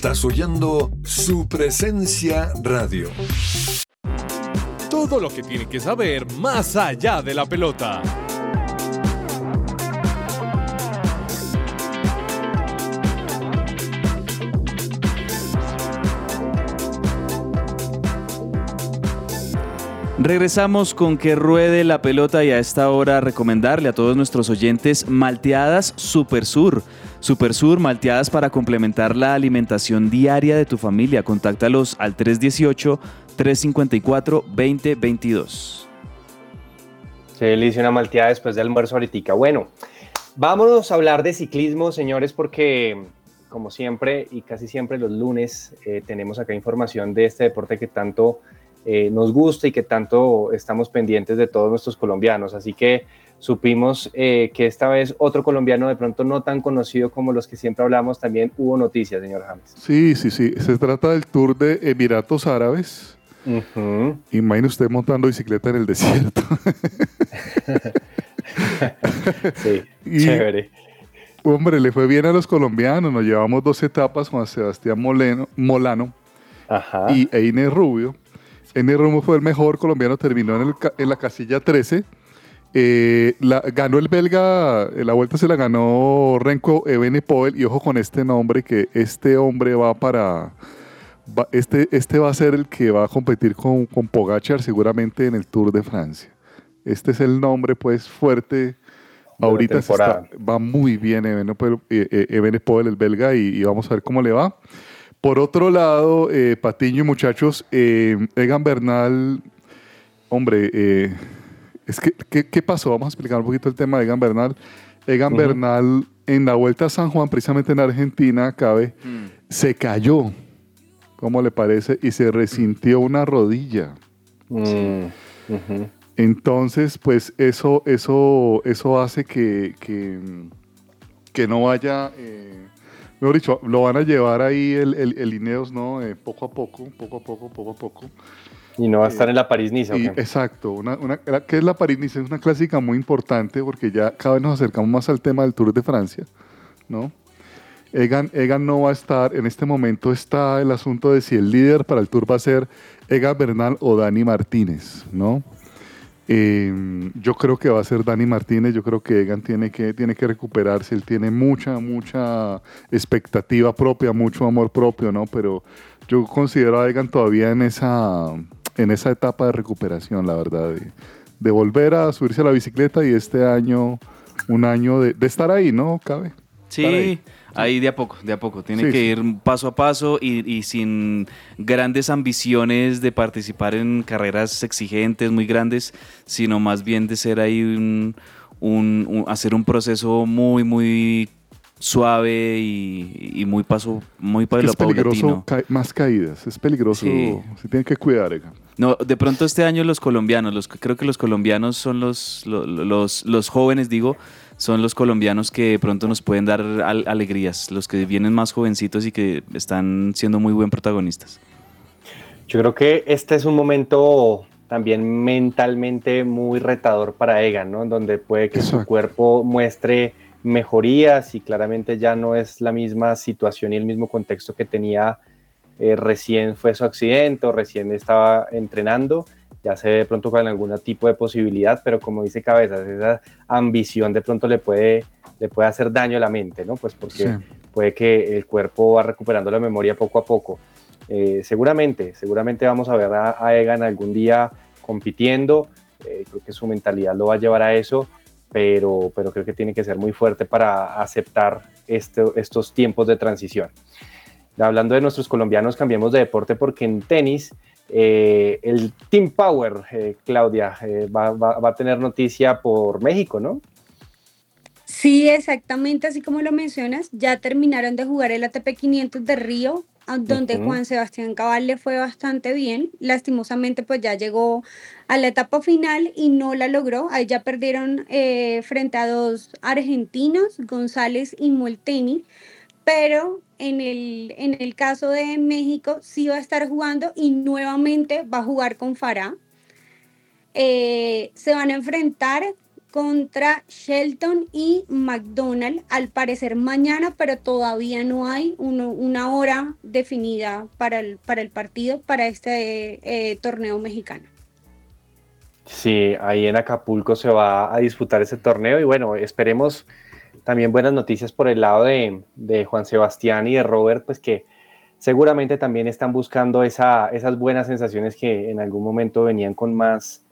[SPEAKER 7] Estás oyendo su presencia radio.
[SPEAKER 6] Todo lo que tiene que saber más allá de la pelota.
[SPEAKER 1] Regresamos con que ruede la pelota y a esta hora recomendarle a todos nuestros oyentes malteadas Super Sur. Super Sur, malteadas para complementar la alimentación diaria de tu familia. Contáctalos al 318-354-2022.
[SPEAKER 4] Se delicia una malteada después del almuerzo ahorita. Bueno, vámonos a hablar de ciclismo, señores, porque como siempre y casi siempre los lunes eh, tenemos acá información de este deporte que tanto eh, nos gusta y que tanto estamos pendientes de todos nuestros colombianos. Así que supimos eh, que esta vez otro colombiano de pronto no tan conocido como los que siempre hablamos, también hubo noticias, señor James.
[SPEAKER 3] Sí, sí, sí. Se trata del Tour de Emiratos Árabes. Imagine usted montando bicicleta en el desierto.
[SPEAKER 4] Sí,
[SPEAKER 3] Y-
[SPEAKER 4] chévere.
[SPEAKER 3] Hombre, le fue bien a los colombianos. Nos llevamos dos etapas, Juan Sebastián Moleno, Molano
[SPEAKER 4] Ajá.
[SPEAKER 3] y Einer Rubio. Einer Rubio fue el mejor colombiano, terminó en, el ca- en la casilla 13. Eh, la- ganó el belga, eh, la vuelta se la ganó Renko Evenepoel. Y ojo con este nombre, que este hombre va para. va- este, este va a ser el que va a competir con, con Pogachar seguramente en el Tour de Francia. Este es el nombre, pues, fuerte. Ahorita está- va muy bien Evenepoel, eh, Evenepoel, el belga, y, y vamos a ver cómo le va. Por otro lado, eh, Patiño y muchachos, eh, Egan Bernal, hombre, eh, es que, ¿qué, qué pasó? Vamos a explicar un poquito el tema de Egan Bernal. Egan
[SPEAKER 4] Ujú.
[SPEAKER 3] Bernal, en la Vuelta a San Juan, precisamente en Argentina, cabe, se cayó, ¿cómo le parece? Y se resintió una rodilla.
[SPEAKER 4] Mm, ujú.
[SPEAKER 3] Entonces, pues eso, eso, eso hace que, que, que no vaya, eh, mejor dicho, lo van a llevar ahí el, el, el Ineos, ¿no? Eh, poco a poco, poco a poco, poco a poco.
[SPEAKER 4] Y no va a estar en la París-Niza. ¿o
[SPEAKER 3] Y,
[SPEAKER 4] qué?
[SPEAKER 3] exacto, una, que es la París-Nice? Es una clásica muy importante porque ya cada vez nos acercamos más al tema del Tour de Francia, ¿no? Egan, Egan no va a estar, en este momento está el asunto de si el líder para el Tour va a ser Egan Bernal o Dani Martínez, ¿no? Eh, yo creo que va a ser Dani Martínez, yo creo que Egan tiene que, tiene que recuperarse, él tiene mucha, mucha expectativa propia, mucho amor propio, ¿no? Pero yo considero a Egan todavía en esa, en esa etapa de recuperación, la verdad, de, de volver a subirse a la bicicleta y este año, un año de, de estar ahí, ¿no? Cabe.
[SPEAKER 1] Sí,
[SPEAKER 3] ahí.
[SPEAKER 1] ahí de a poco, de a poco. Tiene
[SPEAKER 3] Sí,
[SPEAKER 1] que ir paso a paso y, y sin grandes ambiciones de participar en carreras exigentes, muy grandes, sino más bien de ser ahí un, un- un- hacer un proceso muy, muy suave y, y muy paso, muy para
[SPEAKER 3] Es
[SPEAKER 1] lo
[SPEAKER 3] peligroso ca- más caídas, es peligroso,
[SPEAKER 1] Sí.
[SPEAKER 3] se tiene que cuidar, Egan.
[SPEAKER 1] No, de pronto este año los colombianos, los, creo que los colombianos son los, lo- lo- los, los jóvenes, digo, son los colombianos que de pronto nos pueden dar al- alegrías, los que vienen más jovencitos y que están siendo muy buen protagonistas.
[SPEAKER 4] Yo creo que este es un momento también mentalmente muy retador para Egan, ¿no? En donde puede que su cuerpo muestre mejorías y claramente ya no es la misma situación y el mismo contexto que tenía eh, recién fue su accidente o recién estaba entrenando. Ya se ve de pronto con algún tipo de posibilidad, pero como dice Cabezas, esa ambición de pronto le puede, le puede hacer daño a la mente, ¿no? Pues porque
[SPEAKER 3] Sí.
[SPEAKER 4] puede que el cuerpo va recuperando la memoria poco a poco. Eh, seguramente, seguramente vamos a ver a, a Egan algún día compitiendo. Eh, creo que su mentalidad lo va a llevar a eso, pero, pero creo que tiene que ser muy fuerte para aceptar este- estos tiempos de transición. Hablando de nuestros colombianos, cambiemos de deporte porque en tenis eh, el Team Power, eh, Claudia, eh, va, va- a tener noticia por México, ¿no?
[SPEAKER 2] Sí, exactamente, así como lo mencionas, ya terminaron de jugar el ATP 500 de Río, donde. Juan Sebastián Cabal le fue bastante bien. Lastimosamente, pues ya llegó a la etapa final y no la logró. Ahí ya perdieron eh, frente a dos argentinos, González y Molteni. Pero en el, en el caso de México sí va a estar jugando y nuevamente va a jugar con Farah. Eh, se van a enfrentar contra Shelton y McDonald, al parecer mañana, pero todavía no hay una hora definida para el, para el partido, para este eh, torneo mexicano.
[SPEAKER 4] Sí, ahí en Acapulco se va a disputar ese torneo y bueno, esperemos también buenas noticias por el lado de, Juan Sebastián y de Robert, pues que seguramente también están buscando esa, esas buenas sensaciones que en algún momento venían con más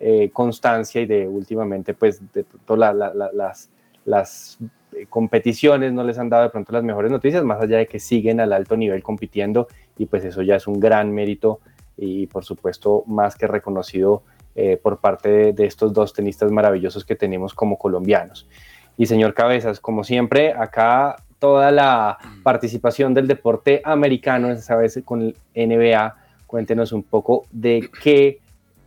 [SPEAKER 4] eh, constancia y de últimamente pues de pronto la- la- la- las, las eh, competiciones no les han dado de pronto las mejores noticias, más allá de que siguen al alto nivel compitiendo y pues eso ya es un gran mérito y por supuesto más que reconocido eh, por parte de, de estos dos tenistas maravillosos que tenemos como colombianos. Y señor Cabezas, como siempre, acá toda la participación del deporte americano, esa vez con el NBA, cuéntenos un poco de qué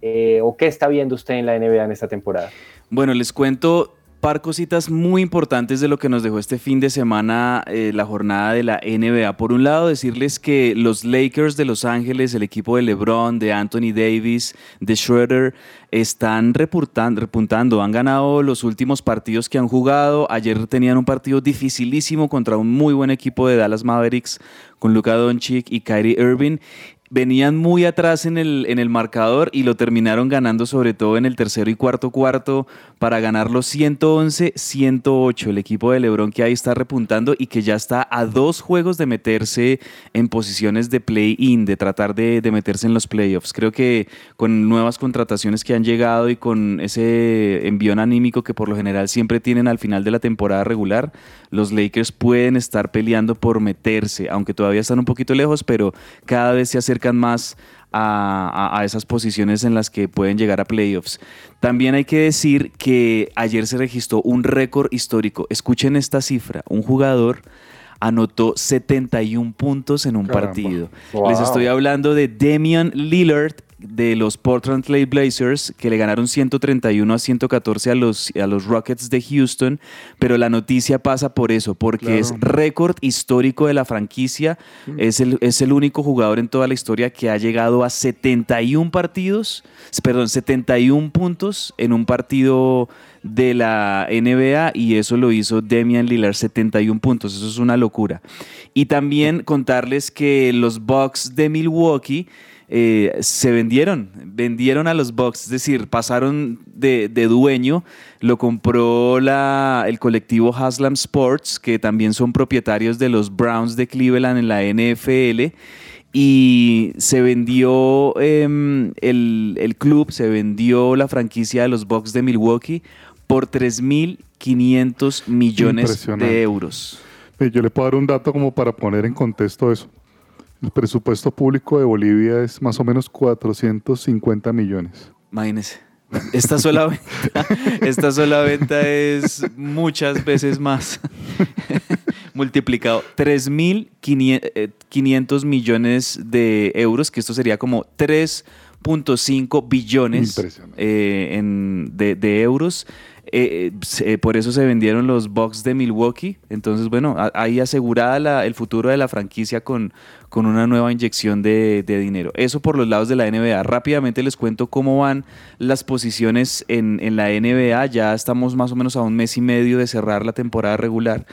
[SPEAKER 4] eh, o qué está viendo usted en la NBA en esta temporada.
[SPEAKER 1] Bueno, les cuento par cositas muy importantes de lo que nos dejó este fin de semana eh, la jornada de la NBA. Por un lado, decirles que los Lakers de Los Ángeles, el equipo de LeBron, de Anthony Davis, de Schroeder, están repuntando, han ganado los últimos partidos que han jugado. Ayer tenían un partido dificilísimo contra un muy buen equipo de Dallas Mavericks con Luka Doncic y Kyrie Irving venían muy atrás en el, en el marcador y lo terminaron ganando sobre todo en el tercero y cuarto cuarto para ganar los 111-108. El equipo de Lebron que ahí está repuntando y que ya está a dos juegos de meterse en posiciones de play-in, de tratar de, de, meterse en los playoffs. Creo que con nuevas contrataciones que han llegado y con ese envión anímico que por lo general siempre tienen al final de la temporada regular, los Lakers pueden estar peleando por meterse, aunque todavía están un poquito lejos, pero cada vez se acercan más a, esas posiciones en las que pueden llegar a playoffs. También hay que decir que ayer se registró un récord histórico. Escuchen esta cifra, un jugador anotó 71 puntos en un partido. Les estoy hablando de Damian Lillard, de los Portland Trail Blazers que le ganaron 131 a 114 a los, a los Rockets de Houston, pero la noticia pasa por eso, porque es récord histórico de la franquicia, mm. es, el, es el único jugador en toda la historia que ha llegado a 71 partidos, perdón, 71 puntos en un partido de la NBA y eso lo hizo Damian Lillard, 71 puntos, eso es una locura. Y también contarles que los Bucks de Milwaukee eh, se vendieron, vendieron a los Bucks, es decir, pasaron de, dueño, lo compró la, el colectivo Haslam Sports, que también son propietarios de los Browns de Cleveland en la NFL y se vendió em, el, club, se vendió la franquicia de los Bucks de Milwaukee por 3.500 millones de euros.
[SPEAKER 3] Yo le puedo dar un dato como para poner en contexto eso. El presupuesto público de Bolivia es más o menos 450 millones.
[SPEAKER 1] Imagínese. Esta sola venta, esta sola venta es muchas veces más. Multiplicado 3.500 millones de euros, que esto sería como 3.5 billones eh, de, de euros. Eh, eh, por eso se vendieron los Bucks de Milwaukee. Entonces, bueno, ahí asegurada el futuro de la franquicia con, con una nueva inyección de, dinero. Eso por los lados de la NBA. Rápidamente les cuento cómo van las posiciones en, en la NBA. Ya estamos más o menos a un mes y medio de cerrar la temporada regular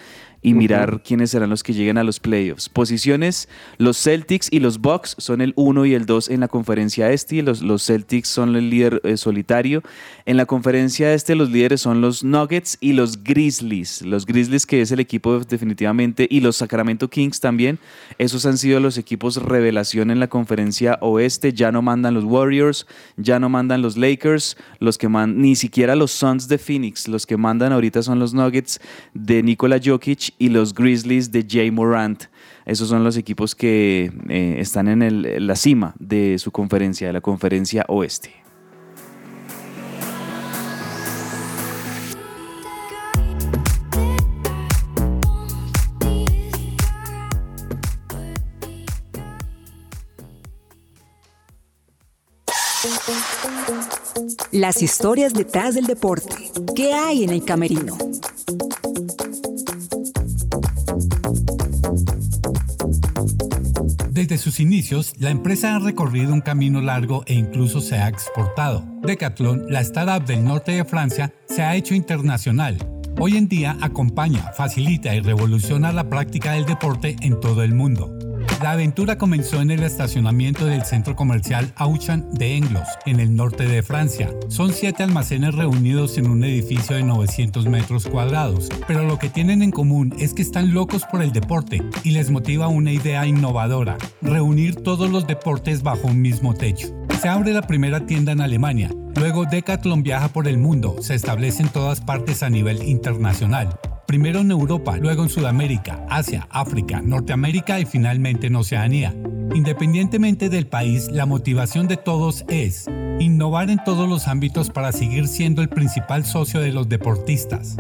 [SPEAKER 1] y mirar quiénes serán los que lleguen a los playoffs. Posiciones, los Celtics y los Bucks son el 1 y el 2 en la conferencia este, los, los Celtics son el líder eh, solitario. En la conferencia este los líderes son los Nuggets y los Grizzlies. Los Grizzlies que es el equipo definitivamente y los Sacramento Kings también. Esos han sido los equipos revelación en la conferencia oeste. Ya no mandan los Warriors, ya no mandan los Lakers, los que mandan, ni siquiera los Suns de Phoenix. Los que mandan ahorita son los Nuggets de Nikola Jokic y los Grizzlies de Jay Morant. Esos son los equipos que eh, están en la cima de su conferencia, de la conferencia oeste.
[SPEAKER 8] Las historias detrás del deporte. ¿Qué hay en el camerino?
[SPEAKER 9] Desde sus inicios, la empresa ha recorrido un camino largo e incluso se ha exportado. Decathlon, la startup del norte de Francia, se ha hecho internacional. Hoy en día acompaña, facilita y revoluciona la práctica del deporte en todo el mundo. La aventura comenzó en el estacionamiento del centro comercial Auchan de Englos, en el norte de Francia. Son siete almacenes reunidos en un edificio de 900 metros cuadrados, pero lo que tienen en común es que están locos por el deporte y les motiva una idea innovadora, reunir todos los deportes bajo un mismo techo. Se abre la primera tienda en Alemania, luego Decathlon viaja por el mundo, se establece en todas partes a nivel internacional primero en Europa, luego en Sudamérica, Asia, África, Norteamérica y finalmente en Oceanía. Independientemente del país, la motivación de todos es innovar en todos los ámbitos para seguir siendo el principal socio de los deportistas.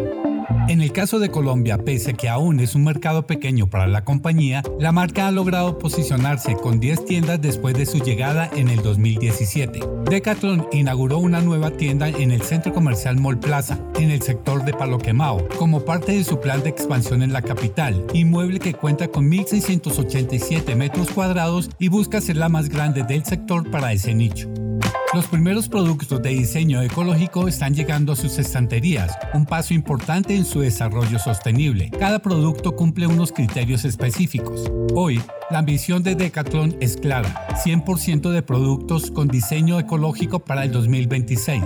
[SPEAKER 9] En el caso de Colombia, pese a que aún es un mercado pequeño para la compañía, la marca ha logrado posicionarse con 10 tiendas después de su llegada en el 2017. Decathlon inauguró una nueva tienda en el centro comercial Mall Plaza, en el sector de Paloquemao, como parte de su plan de expansión en la capital, inmueble que cuenta con 1.687 metros cuadrados y busca ser la más grande del sector para ese nicho. Los primeros productos de diseño ecológico están llegando a sus estanterías, un paso importante en su desarrollo sostenible. Cada producto cumple unos criterios específicos. Hoy, la ambición de Decathlon es clara, 100% de productos con diseño ecológico para el 2026.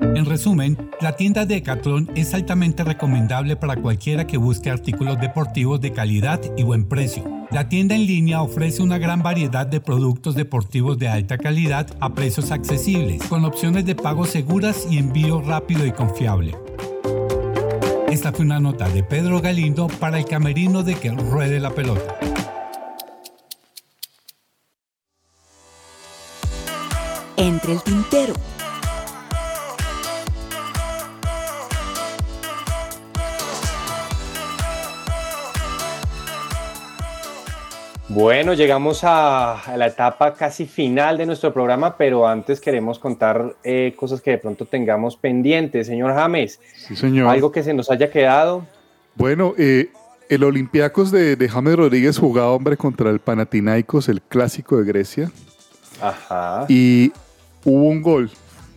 [SPEAKER 9] En resumen, la tienda Decathlon es altamente recomendable para cualquiera que busque artículos deportivos de calidad y buen precio. La tienda en línea ofrece una gran variedad de productos deportivos de alta calidad a precios accesibles, con opciones de pago seguras y envío rápido y confiable. Esta fue una nota de Pedro Galindo para el camerino de que ruede la pelota.
[SPEAKER 8] Entre el tintero.
[SPEAKER 4] Bueno, llegamos a, a la etapa casi final de nuestro programa, pero antes queremos contar eh, cosas que de pronto tengamos pendientes. Señor James,
[SPEAKER 3] Sí, señor.
[SPEAKER 4] algo que se nos haya quedado.
[SPEAKER 3] Bueno, eh, el Olympiacos de, de James Rodríguez jugaba, hombre, contra el Panathinaikos, el clásico de Grecia.
[SPEAKER 4] Ajá.
[SPEAKER 3] Y hubo un gol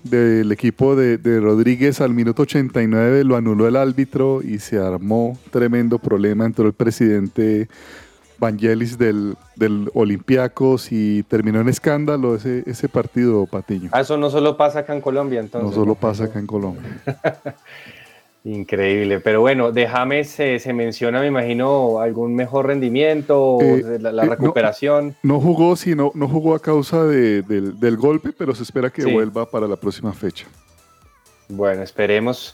[SPEAKER 3] del equipo de, de Rodríguez al minuto 89, lo anuló el árbitro y se armó tremendo problema. Entró el presidente Vangelis del, del Olympiacos y terminó en escándalo ese, ese partido, Patiño.
[SPEAKER 4] Ah, eso no solo pasa acá en Colombia, entonces.
[SPEAKER 3] No solo pasa acá en Colombia.
[SPEAKER 4] Increíble, pero bueno, de James se, se menciona, me imagino, algún mejor rendimiento,
[SPEAKER 3] Eh,
[SPEAKER 4] la, la
[SPEAKER 3] eh, no.
[SPEAKER 4] recuperación.
[SPEAKER 3] No jugó, sino, no jugó a causa de- del, del golpe, pero se espera que
[SPEAKER 4] Sí.
[SPEAKER 3] vuelva para la próxima fecha.
[SPEAKER 4] Bueno, esperemos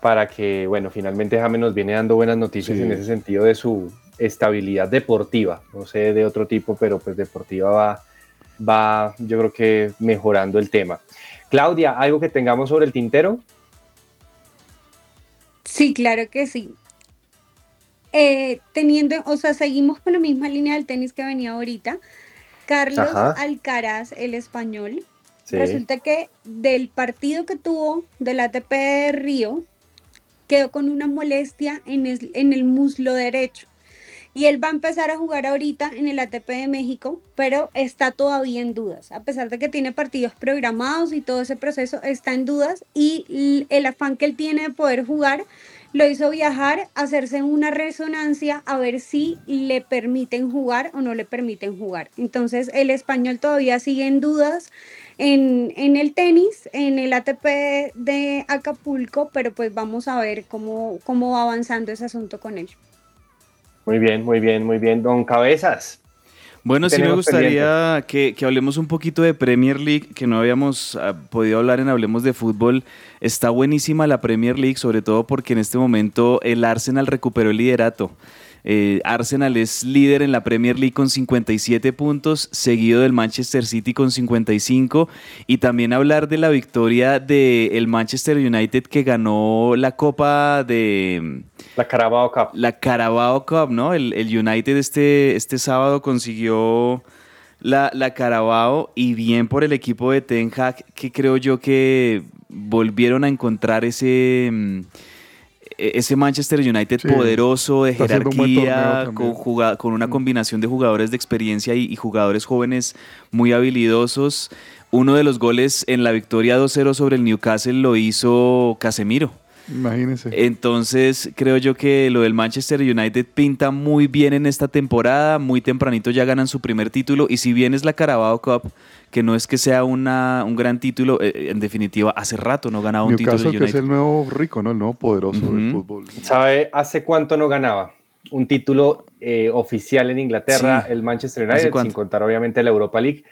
[SPEAKER 4] para que, bueno, finalmente James nos viene dando buenas noticias
[SPEAKER 3] Sí.
[SPEAKER 4] en ese sentido de su estabilidad deportiva. No sé de otro tipo, pero pues deportiva va, va, yo creo que mejorando el tema. Claudia, ¿algo que tengamos sobre el tintero?
[SPEAKER 2] Sí, claro que sí. Eh, teniendo, o sea, seguimos con la misma línea del tenis que venía ahorita. Carlos
[SPEAKER 4] Ajá.
[SPEAKER 2] Alcaraz, el español,
[SPEAKER 4] Sí.
[SPEAKER 2] resulta que del partido que tuvo del ATP de Río, quedó con una molestia en el, en el muslo derecho. Y él va a empezar a jugar ahorita en el ATP de México, pero está todavía en dudas. A pesar de que tiene partidos programados y todo ese proceso, está en dudas. Y el afán que él tiene de poder jugar lo hizo viajar, hacerse una resonancia a ver si le permiten jugar o no le permiten jugar. Entonces el español todavía sigue en dudas en, en el tenis, en el ATP de Acapulco, pero pues vamos a ver cómo, cómo va avanzando ese asunto con él.
[SPEAKER 4] Muy bien, muy bien, muy bien. Don Cabezas.
[SPEAKER 1] Bueno, sí me gustaría que, que hablemos un poquito de Premier League, que no habíamos ah, podido hablar en Hablemos de Fútbol. Está buenísima la Premier League, sobre todo porque en este momento el Arsenal recuperó el liderato. Eh, Arsenal es líder en la Premier League con 57 puntos, seguido del Manchester City con 55. Y también hablar de la victoria del Manchester United que ganó la Copa de...
[SPEAKER 4] La Carabao Cup.
[SPEAKER 1] La Carabao Cup, ¿no? El, el United este, este sábado consiguió la, la Carabao y bien por el equipo de Ten Hag, que creo yo que volvieron a encontrar ese, mm, ese Manchester United
[SPEAKER 3] Sí,
[SPEAKER 1] poderoso, de
[SPEAKER 3] un
[SPEAKER 1] jerarquía, con, con una combinación de jugadores de experiencia y, y jugadores jóvenes muy habilidosos. Uno de los goles en la victoria 2-0 sobre el Newcastle lo hizo Casemiro.
[SPEAKER 3] Imagínense.
[SPEAKER 1] Entonces creo yo que lo del Manchester United pinta muy bien en esta temporada, muy tempranito ya ganan su primer título y si bien es la Carabao Cup, que no es que sea una, un gran título, eh, en definitiva hace rato no ganaba un título
[SPEAKER 3] Newcastle,
[SPEAKER 1] el
[SPEAKER 3] que es
[SPEAKER 1] United.
[SPEAKER 3] el nuevo rico, ¿no? El nuevo poderoso del fútbol.
[SPEAKER 4] ¿Sabe hace cuánto no ganaba? Un título eh, oficial en Inglaterra,
[SPEAKER 1] Sí.
[SPEAKER 4] el Manchester
[SPEAKER 1] ¿Hace
[SPEAKER 4] United, sin contar obviamente la Europa League.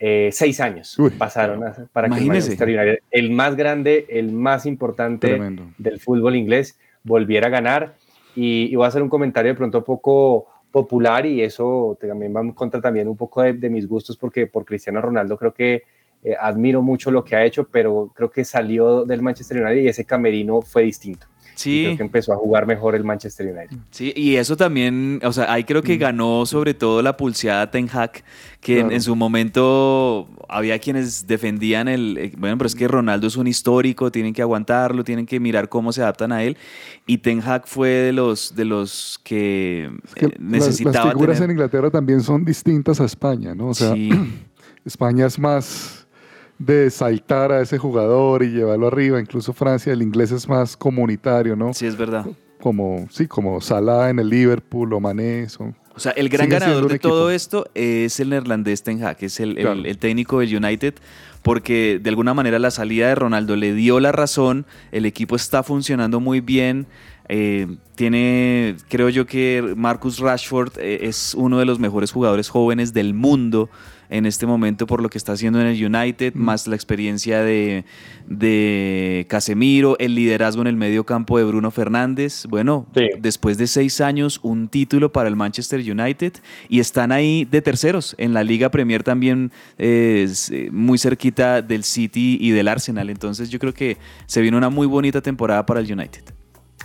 [SPEAKER 4] Eh, seis años
[SPEAKER 3] Uy.
[SPEAKER 4] pasaron a- para que el
[SPEAKER 1] Imagínese.
[SPEAKER 4] Manchester United, el más grande, el más importante
[SPEAKER 3] Tremendo.
[SPEAKER 4] del fútbol inglés, volviera a ganar. Y, y voy a hacer un comentario de pronto poco popular y eso también va en contra también un poco de, de mis gustos porque por Cristiano Ronaldo creo que eh, admiro mucho lo que ha hecho, pero creo que salió del Manchester United y ese camerino fue distinto.
[SPEAKER 1] Sí.
[SPEAKER 4] creo que empezó a jugar mejor el Manchester United.
[SPEAKER 1] Sí, y eso también, o sea, ahí creo que ganó sobre todo la pulseada Ten Hag, que en,
[SPEAKER 3] Claro.
[SPEAKER 1] en su momento había quienes defendían el, eh, bueno, pero es que Ronaldo es un histórico, tienen que aguantarlo, tienen que mirar cómo se adaptan a él, y Ten Hag fue de los, de los que,
[SPEAKER 3] Que
[SPEAKER 1] eh,
[SPEAKER 3] las-
[SPEAKER 1] necesitaba
[SPEAKER 3] las figuras
[SPEAKER 1] tener-
[SPEAKER 3] en Inglaterra también son distintas a España, ¿no? O sea,
[SPEAKER 1] Sí.
[SPEAKER 3] España es más de saltar a ese jugador y llevarlo arriba. Incluso Francia, el inglés es más comunitario, ¿no?
[SPEAKER 1] Sí, es verdad.
[SPEAKER 3] Como, sí, como Salah en el Liverpool o Mané. Son,
[SPEAKER 1] O sea, el gran
[SPEAKER 3] sigue
[SPEAKER 1] ganador de
[SPEAKER 3] equipo.
[SPEAKER 1] todo esto es el neerlandés Ten Hag, que es el, el técnico del United, porque de alguna manera la salida de Ronaldo le dio la razón, el equipo está funcionando muy bien. eh, tiene, creo yo que Marcus Rashford eh, es uno de los mejores jugadores jóvenes del mundo en este momento por lo que está haciendo en el United, más la experiencia de, de Casemiro, el liderazgo en el medio campo de Bruno Fernández. Bueno, después de seis años, un título para el Manchester United y están ahí de terceros en la Liga Premier también eh, muy cerquita del City y del Arsenal. Entonces yo creo que se viene una muy bonita temporada para el United.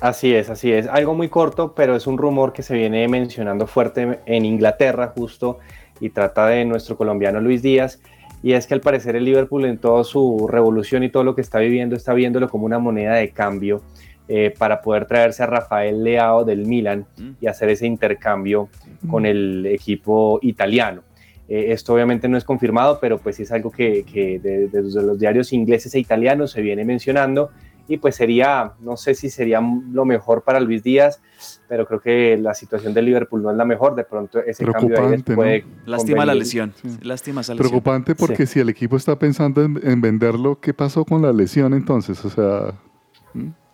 [SPEAKER 4] Así es, así es. Algo muy corto, pero es un rumor que se viene mencionando fuerte en Inglaterra justo y trata de nuestro colombiano Luis Díaz. Y es que al parecer el Liverpool en toda su revolución y todo lo que está viviendo está viéndolo como una moneda de cambio eh, para poder traerse a Rafael Leao del Milan y hacer ese intercambio con el equipo italiano. Eh, esto obviamente no es confirmado, pero pues sí es algo que, que de- desde los diarios ingleses e italianos se viene mencionando y pues sería, no sé si sería lo mejor para Luis Díaz, pero creo que la situación del Liverpool no es la mejor, de pronto ese cambio ahí
[SPEAKER 3] Preocupante,
[SPEAKER 4] puede
[SPEAKER 3] ¿no?
[SPEAKER 1] Lástima la lesión. Lástima esa lesión.
[SPEAKER 3] Preocupante porque si el equipo está pensando en, en venderlo, ¿qué pasó con la lesión entonces? O sea,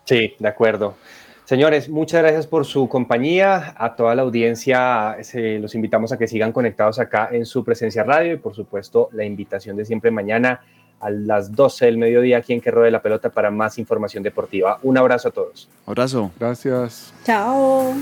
[SPEAKER 4] Sí, de acuerdo. Señores, muchas gracias por su compañía. A toda la audiencia se- los invitamos a que sigan conectados acá en su presencia radio y por supuesto la invitación de siempre mañana a las 12 del mediodía aquí en Que Rode la Pelota para más información deportiva. Un abrazo a todos.
[SPEAKER 1] Abrazo.
[SPEAKER 3] Gracias.
[SPEAKER 2] Chao.